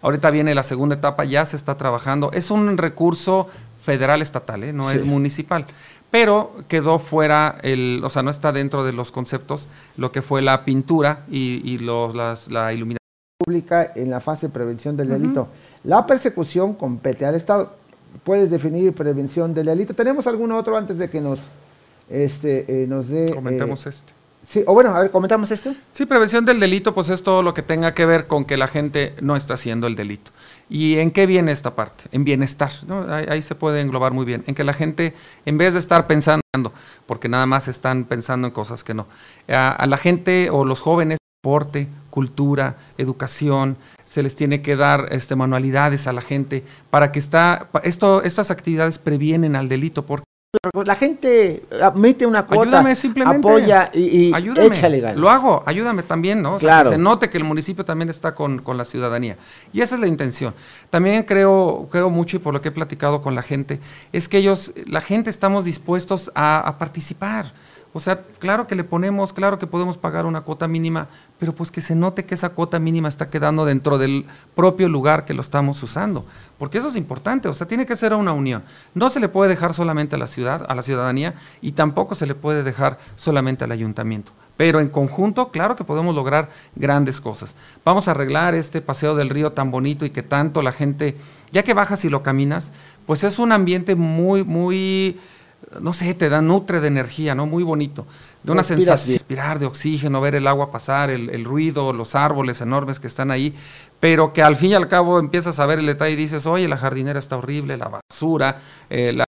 [SPEAKER 11] Ahorita viene la segunda etapa, ya se está trabajando. Es un recurso federal estatal, ¿eh? no es municipal pero quedó fuera, el, o sea, no está dentro de los conceptos lo que fue la pintura y, los, la iluminación.
[SPEAKER 7] Pública en la fase de prevención del delito. La persecución compete al Estado. ¿Puedes definir prevención del delito? ¿Tenemos algún otro antes de que nos, este, eh, nos dé...
[SPEAKER 11] Comentemos
[SPEAKER 7] eh,
[SPEAKER 11] este.
[SPEAKER 7] Sí, o bueno, a ver, comentamos esto.
[SPEAKER 11] Sí, prevención del delito, pues es todo lo que tenga que ver con que la gente no está haciendo el delito. ¿Y en qué viene esta parte? En bienestar. Ahí, se puede englobar muy bien. En que la gente, en vez de estar pensando, porque nada más están pensando en cosas que no, a, la gente o los jóvenes, deporte, cultura, educación, se les tiene que dar este, manualidades a la gente para que está, esto, estas actividades previenen al delito. porque
[SPEAKER 7] la gente mete una cuota,
[SPEAKER 11] ayúdame simplemente,
[SPEAKER 7] apoya y, y échale ganas.
[SPEAKER 11] Lo hago, ayúdame también, ¿no? O
[SPEAKER 7] claro.
[SPEAKER 11] que se note que el municipio también está con, con, la ciudadanía. Y esa es la intención. También creo, creo mucho, y por lo que he platicado con la gente, es que ellos, la gente estamos dispuestos a, a participar. O sea, claro que le ponemos, claro que podemos pagar una cuota mínima, pero pues que se note que esa cuota mínima está quedando dentro del propio lugar que lo estamos usando, porque eso es importante, o sea, tiene que ser una unión. No se le puede dejar solamente a la ciudad, a la ciudadanía, y tampoco se le puede dejar solamente al ayuntamiento. Pero en conjunto, claro que podemos lograr grandes cosas. Vamos a arreglar este paseo del río tan bonito y que tanto la gente, ya que bajas y lo caminas, pues es un ambiente muy, muy, no sé, te da nutre de energía, ¿no? Muy bonito de una sensación de respirar de oxígeno, ver el agua pasar, el, el, ruido, los árboles enormes que están ahí, pero que al fin y al cabo empiezas a ver el detalle y dices, oye, la jardinera está horrible, la basura, eh, la,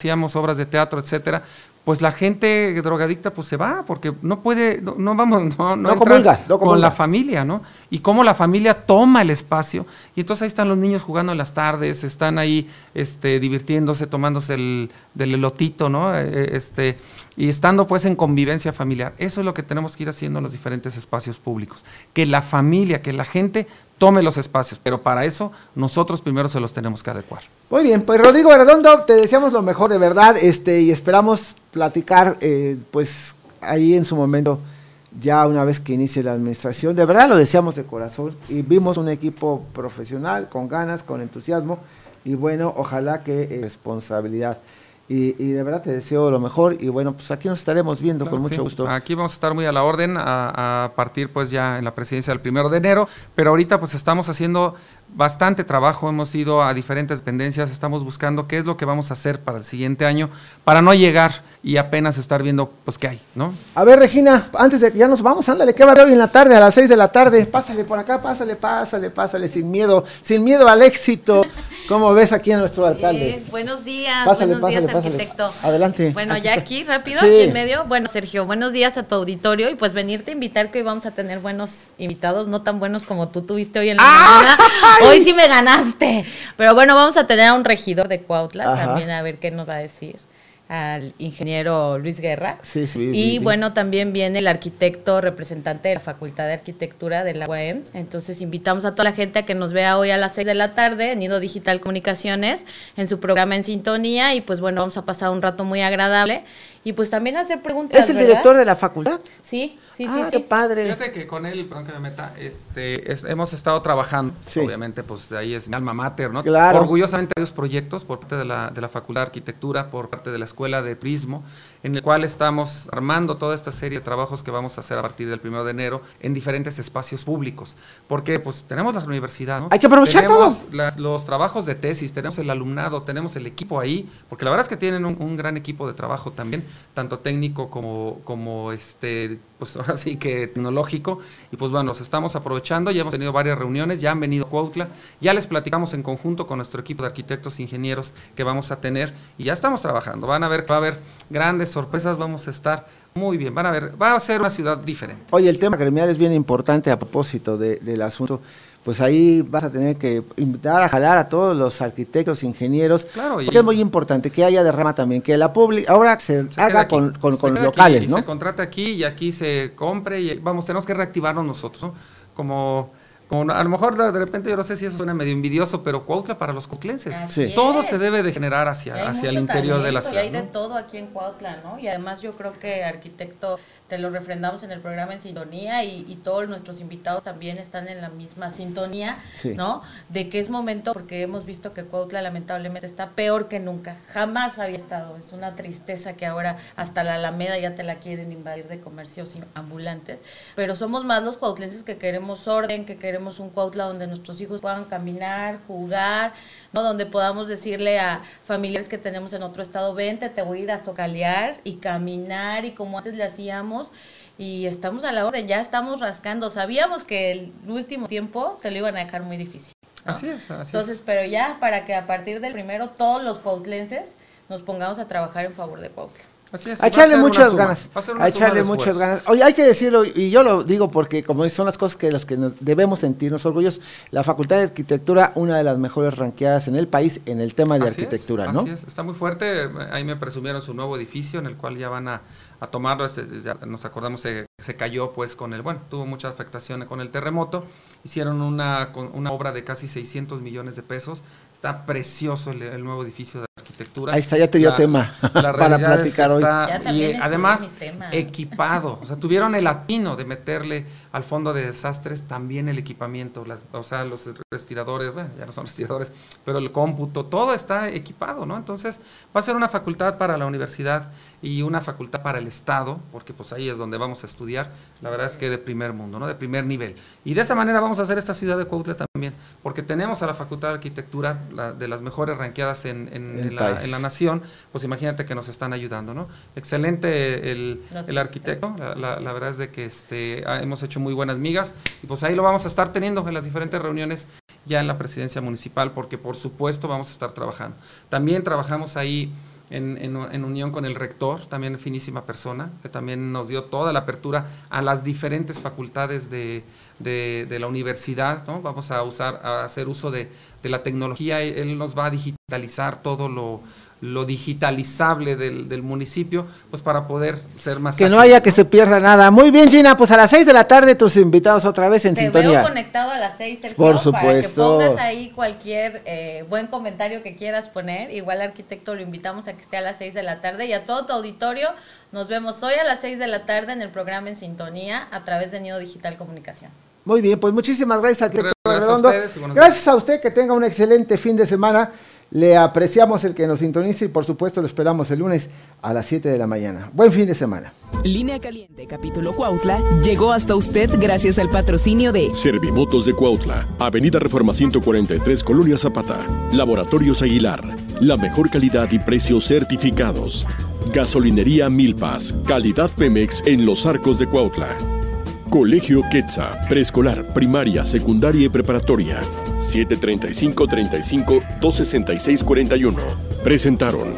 [SPEAKER 11] hacíamos obras de teatro, etcétera, pues la gente drogadicta pues se va porque no puede, no, no vamos, no, no,
[SPEAKER 7] no comulga, no
[SPEAKER 11] con la familia, ¿no? Y cómo la familia toma el espacio y entonces ahí están los niños jugando en las tardes, están ahí este, divirtiéndose, tomándose el del elotito, ¿no? Eh, este, y estando pues en convivencia familiar. Eso es lo que tenemos que ir haciendo en los diferentes espacios públicos. Que la familia, que la gente tome los espacios, pero para eso nosotros primero se los tenemos que adecuar.
[SPEAKER 7] Muy bien, pues Rodrigo Redondo, te deseamos lo mejor de verdad, este, y esperamos platicar, eh, pues ahí en su momento, ya una vez que inicie la administración, de verdad lo deseamos de corazón, y vimos un equipo profesional, con ganas, con entusiasmo, y bueno, ojalá que eh, responsabilidad. Y, y, de verdad te deseo lo mejor y bueno, pues aquí nos estaremos viendo
[SPEAKER 11] claro,
[SPEAKER 7] con mucho
[SPEAKER 11] sí.
[SPEAKER 7] gusto.
[SPEAKER 11] Aquí vamos a estar muy a la orden a, a, partir pues ya en la presidencia del primero de enero, pero ahorita pues estamos haciendo bastante trabajo, hemos ido a diferentes dependencias, estamos buscando qué es lo que vamos a hacer para el siguiente año, para no llegar y apenas estar viendo pues qué hay, ¿no?
[SPEAKER 7] A ver Regina, antes de que ya nos vamos, ándale, ¿qué va a haber hoy en la tarde a las 6 de la tarde? Pásale por acá, pásale, pásale, pásale, sin miedo, sin miedo al éxito. ¿Cómo ves aquí a nuestro alcalde?
[SPEAKER 13] Eh, buenos días,
[SPEAKER 7] pásale,
[SPEAKER 13] buenos
[SPEAKER 7] pásale,
[SPEAKER 13] días,
[SPEAKER 7] pásale.
[SPEAKER 13] arquitecto.
[SPEAKER 7] Adelante.
[SPEAKER 13] Bueno,
[SPEAKER 7] aquí
[SPEAKER 13] ya
[SPEAKER 7] está.
[SPEAKER 13] aquí rápido,
[SPEAKER 7] Sí.
[SPEAKER 13] aquí en medio. Bueno, Sergio, buenos días a tu auditorio y pues venirte a invitar que hoy vamos a tener buenos invitados, no tan buenos como tú tuviste hoy en la mañana. Hoy sí me ganaste. Pero bueno, vamos a tener a un regidor de Cuautla
[SPEAKER 7] Ajá.
[SPEAKER 13] también a ver qué nos va a decir al ingeniero Luis Guerra.
[SPEAKER 7] Sí, sí.
[SPEAKER 13] Y bueno, también viene el arquitecto representante de la Facultad de Arquitectura de la UAM. Entonces invitamos a toda la gente a que nos vea hoy a las 6 de la tarde en Nido Digital Comunicaciones, en su programa En Sintonía. Y pues bueno, vamos a pasar un rato muy agradable. Y pues también hacer preguntas.
[SPEAKER 7] ¿Es el
[SPEAKER 13] ¿verdad?
[SPEAKER 7] director de la facultad?
[SPEAKER 13] Sí, sí,
[SPEAKER 7] Ah,
[SPEAKER 13] sí.
[SPEAKER 7] qué
[SPEAKER 13] sí.
[SPEAKER 7] padre.
[SPEAKER 11] Fíjate que con él, perdón que me meta, este, es- hemos estado trabajando,
[SPEAKER 7] Sí.
[SPEAKER 11] obviamente, pues de ahí es mi alma mater, ¿no?
[SPEAKER 7] Claro.
[SPEAKER 11] Orgullosamente varios proyectos por parte de la, de la Facultad de Arquitectura, por parte de la Escuela de Turismo, en el cual estamos armando toda esta serie de trabajos que vamos a hacer a partir del primero de enero en diferentes espacios públicos. Porque pues tenemos la universidad, ¿no?
[SPEAKER 7] Hay que aprovechar
[SPEAKER 11] tenemos
[SPEAKER 7] todo.
[SPEAKER 11] las- los trabajos de tesis, tenemos el alumnado, tenemos el equipo ahí, porque la verdad es que tienen un, un gran equipo de trabajo también, tanto técnico como, como este, pues ahora sí que tecnológico, y pues bueno, los estamos aprovechando, ya hemos tenido varias reuniones, ya han venido a Cuautla, ya les platicamos en conjunto con nuestro equipo de arquitectos e ingenieros que vamos a tener, y ya estamos trabajando, van a ver que va a haber grandes sorpresas, vamos a estar muy bien, van a ver, va a ser una ciudad diferente.
[SPEAKER 7] Oye, el tema gremial es bien importante a propósito de- del asunto. Pues ahí vas a tener que invitar a jalar a todos los arquitectos, ingenieros,
[SPEAKER 11] Claro, y-
[SPEAKER 7] porque es muy importante que haya derrama también, que la pública ahora se, haga
[SPEAKER 11] aquí,
[SPEAKER 7] con, con,
[SPEAKER 11] se
[SPEAKER 7] con
[SPEAKER 11] aquí
[SPEAKER 7] locales,
[SPEAKER 11] y
[SPEAKER 7] ¿no?
[SPEAKER 11] Se contrata aquí y aquí se compre y vamos, tenemos que reactivarnos nosotros, ¿no? Como, como a lo mejor de, de repente yo no sé si eso suena medio envidioso, pero Cuautla para los cuautlenses.
[SPEAKER 13] Así
[SPEAKER 7] Sí.
[SPEAKER 11] Todo
[SPEAKER 13] es.
[SPEAKER 11] se debe de generar hacia, hacia el interior de la ciudad.
[SPEAKER 13] Y hay de todo aquí en Cuautla, ¿no? Y además yo creo que arquitecto, te lo refrendamos en el programa en sintonía y, y todos nuestros invitados también están en la misma sintonía,
[SPEAKER 7] Sí.
[SPEAKER 13] ¿no? De que es momento, porque hemos visto que Cuautla lamentablemente está peor que nunca. Jamás había estado. Es una tristeza que ahora hasta la Alameda ya te la quieren invadir de comercios ambulantes. Pero somos más los cuautlenses que queremos orden, que queremos un Cuautla donde nuestros hijos puedan caminar, jugar, ¿no? Donde podamos decirle a familiares que tenemos en otro estado, vente, te voy a ir a socalear y caminar y como antes le hacíamos. Y estamos a la orden, ya estamos rascando. Sabíamos que el último tiempo te lo iban a dejar muy difícil. ¿no?
[SPEAKER 11] Así es, así
[SPEAKER 13] Entonces,
[SPEAKER 11] es.
[SPEAKER 13] pero ya para que a partir del primero todos los cuautlenses nos pongamos a trabajar en favor de Cuautla.
[SPEAKER 11] Así es,
[SPEAKER 7] a echarle muchas ganas.
[SPEAKER 11] a
[SPEAKER 7] echarle muchas ganas. Oye, hay que decirlo, y yo lo digo porque como son las cosas que los que nos debemos sentirnos orgullosos, la Facultad de Arquitectura, una de las mejores ranqueadas en el país en el tema de
[SPEAKER 11] Así es,
[SPEAKER 7] arquitectura, ¿no?
[SPEAKER 11] Así es, está muy fuerte. Ahí me presumieron su nuevo edificio en el cual ya van a, a tomarlo. Este, ya nos acordamos, se, se cayó pues con el, bueno, tuvo mucha afectación con el terremoto. Hicieron una, una obra de casi 600 millones de pesos. Está precioso el, el nuevo edificio de arquitectura.
[SPEAKER 7] Ahí está, ya te dio tema
[SPEAKER 11] la
[SPEAKER 7] para
[SPEAKER 11] realidad es que
[SPEAKER 7] platicar hoy.
[SPEAKER 11] está-
[SPEAKER 13] Ya
[SPEAKER 11] y además equipado. O sea, tuvieron el atino de meterle al fondo de desastres también el equipamiento, las, o sea, los respiradores, bueno, ya no son respiradores, pero el cómputo, todo está equipado, ¿no? Entonces, va a ser una facultad para la universidad y una facultad para el Estado, porque pues ahí es donde vamos a estudiar, la verdad es que de primer mundo, ¿no? De primer nivel. Y de esa manera vamos a hacer esta ciudad de Cuautla también, porque tenemos a la Facultad de Arquitectura, la- de las mejores ranqueadas en, en- la, en la nación, pues imagínate que nos están ayudando, ¿no? Excelente el, el arquitecto, la, la- la verdad es de que este, ah, hemos hecho muy buenas migas y pues ahí lo vamos a estar teniendo en las diferentes reuniones ya en la presidencia municipal, porque por supuesto vamos a estar trabajando. También trabajamos ahí en, en- unión con el rector, también finísima persona, que también nos dio toda la apertura a las diferentes facultades de, de- de la universidad, ¿no? Vamos a usar, a hacer uso de, de la tecnología, él nos va a digitalizar todo lo, lo digitalizable del, del municipio, pues para poder ser más
[SPEAKER 7] Que no haya que se pierda nada. Muy bien, Gina, pues a las 6 de la tarde tus invitados otra vez en
[SPEAKER 13] Te
[SPEAKER 7] sintonía.
[SPEAKER 13] veo conectado a las seis, Sergio,
[SPEAKER 7] Por
[SPEAKER 13] Para
[SPEAKER 7] supuesto.
[SPEAKER 13] que pongas ahí cualquier eh, buen comentario que quieras poner. Igual arquitecto lo invitamos a que esté a las 6 de la tarde. Y a todo tu auditorio, nos vemos hoy a las 6 de la tarde en el programa En Sintonía a través de Nido Digital Comunicaciones.
[SPEAKER 7] Muy bien, pues muchísimas gracias, arquitecto
[SPEAKER 11] Gracias a ustedes y
[SPEAKER 7] Gracias a usted, que tenga un excelente fin de semana. Le apreciamos el que nos sintonice y por supuesto lo esperamos el lunes a las 7 de la mañana. Buen fin de semana.
[SPEAKER 3] Línea Caliente, capítulo Cuautla, llegó hasta usted gracias al patrocinio de
[SPEAKER 6] Servimotos de Cuautla, Avenida Reforma 143, Colonia Zapata. Laboratorios Aguilar, la mejor calidad y precios certificados. Gasolinería Milpas, calidad Pemex en los arcos de Cuautla. Colegio Quetza, preescolar, primaria, secundaria y preparatoria. 735-35-266-41. Presentaron.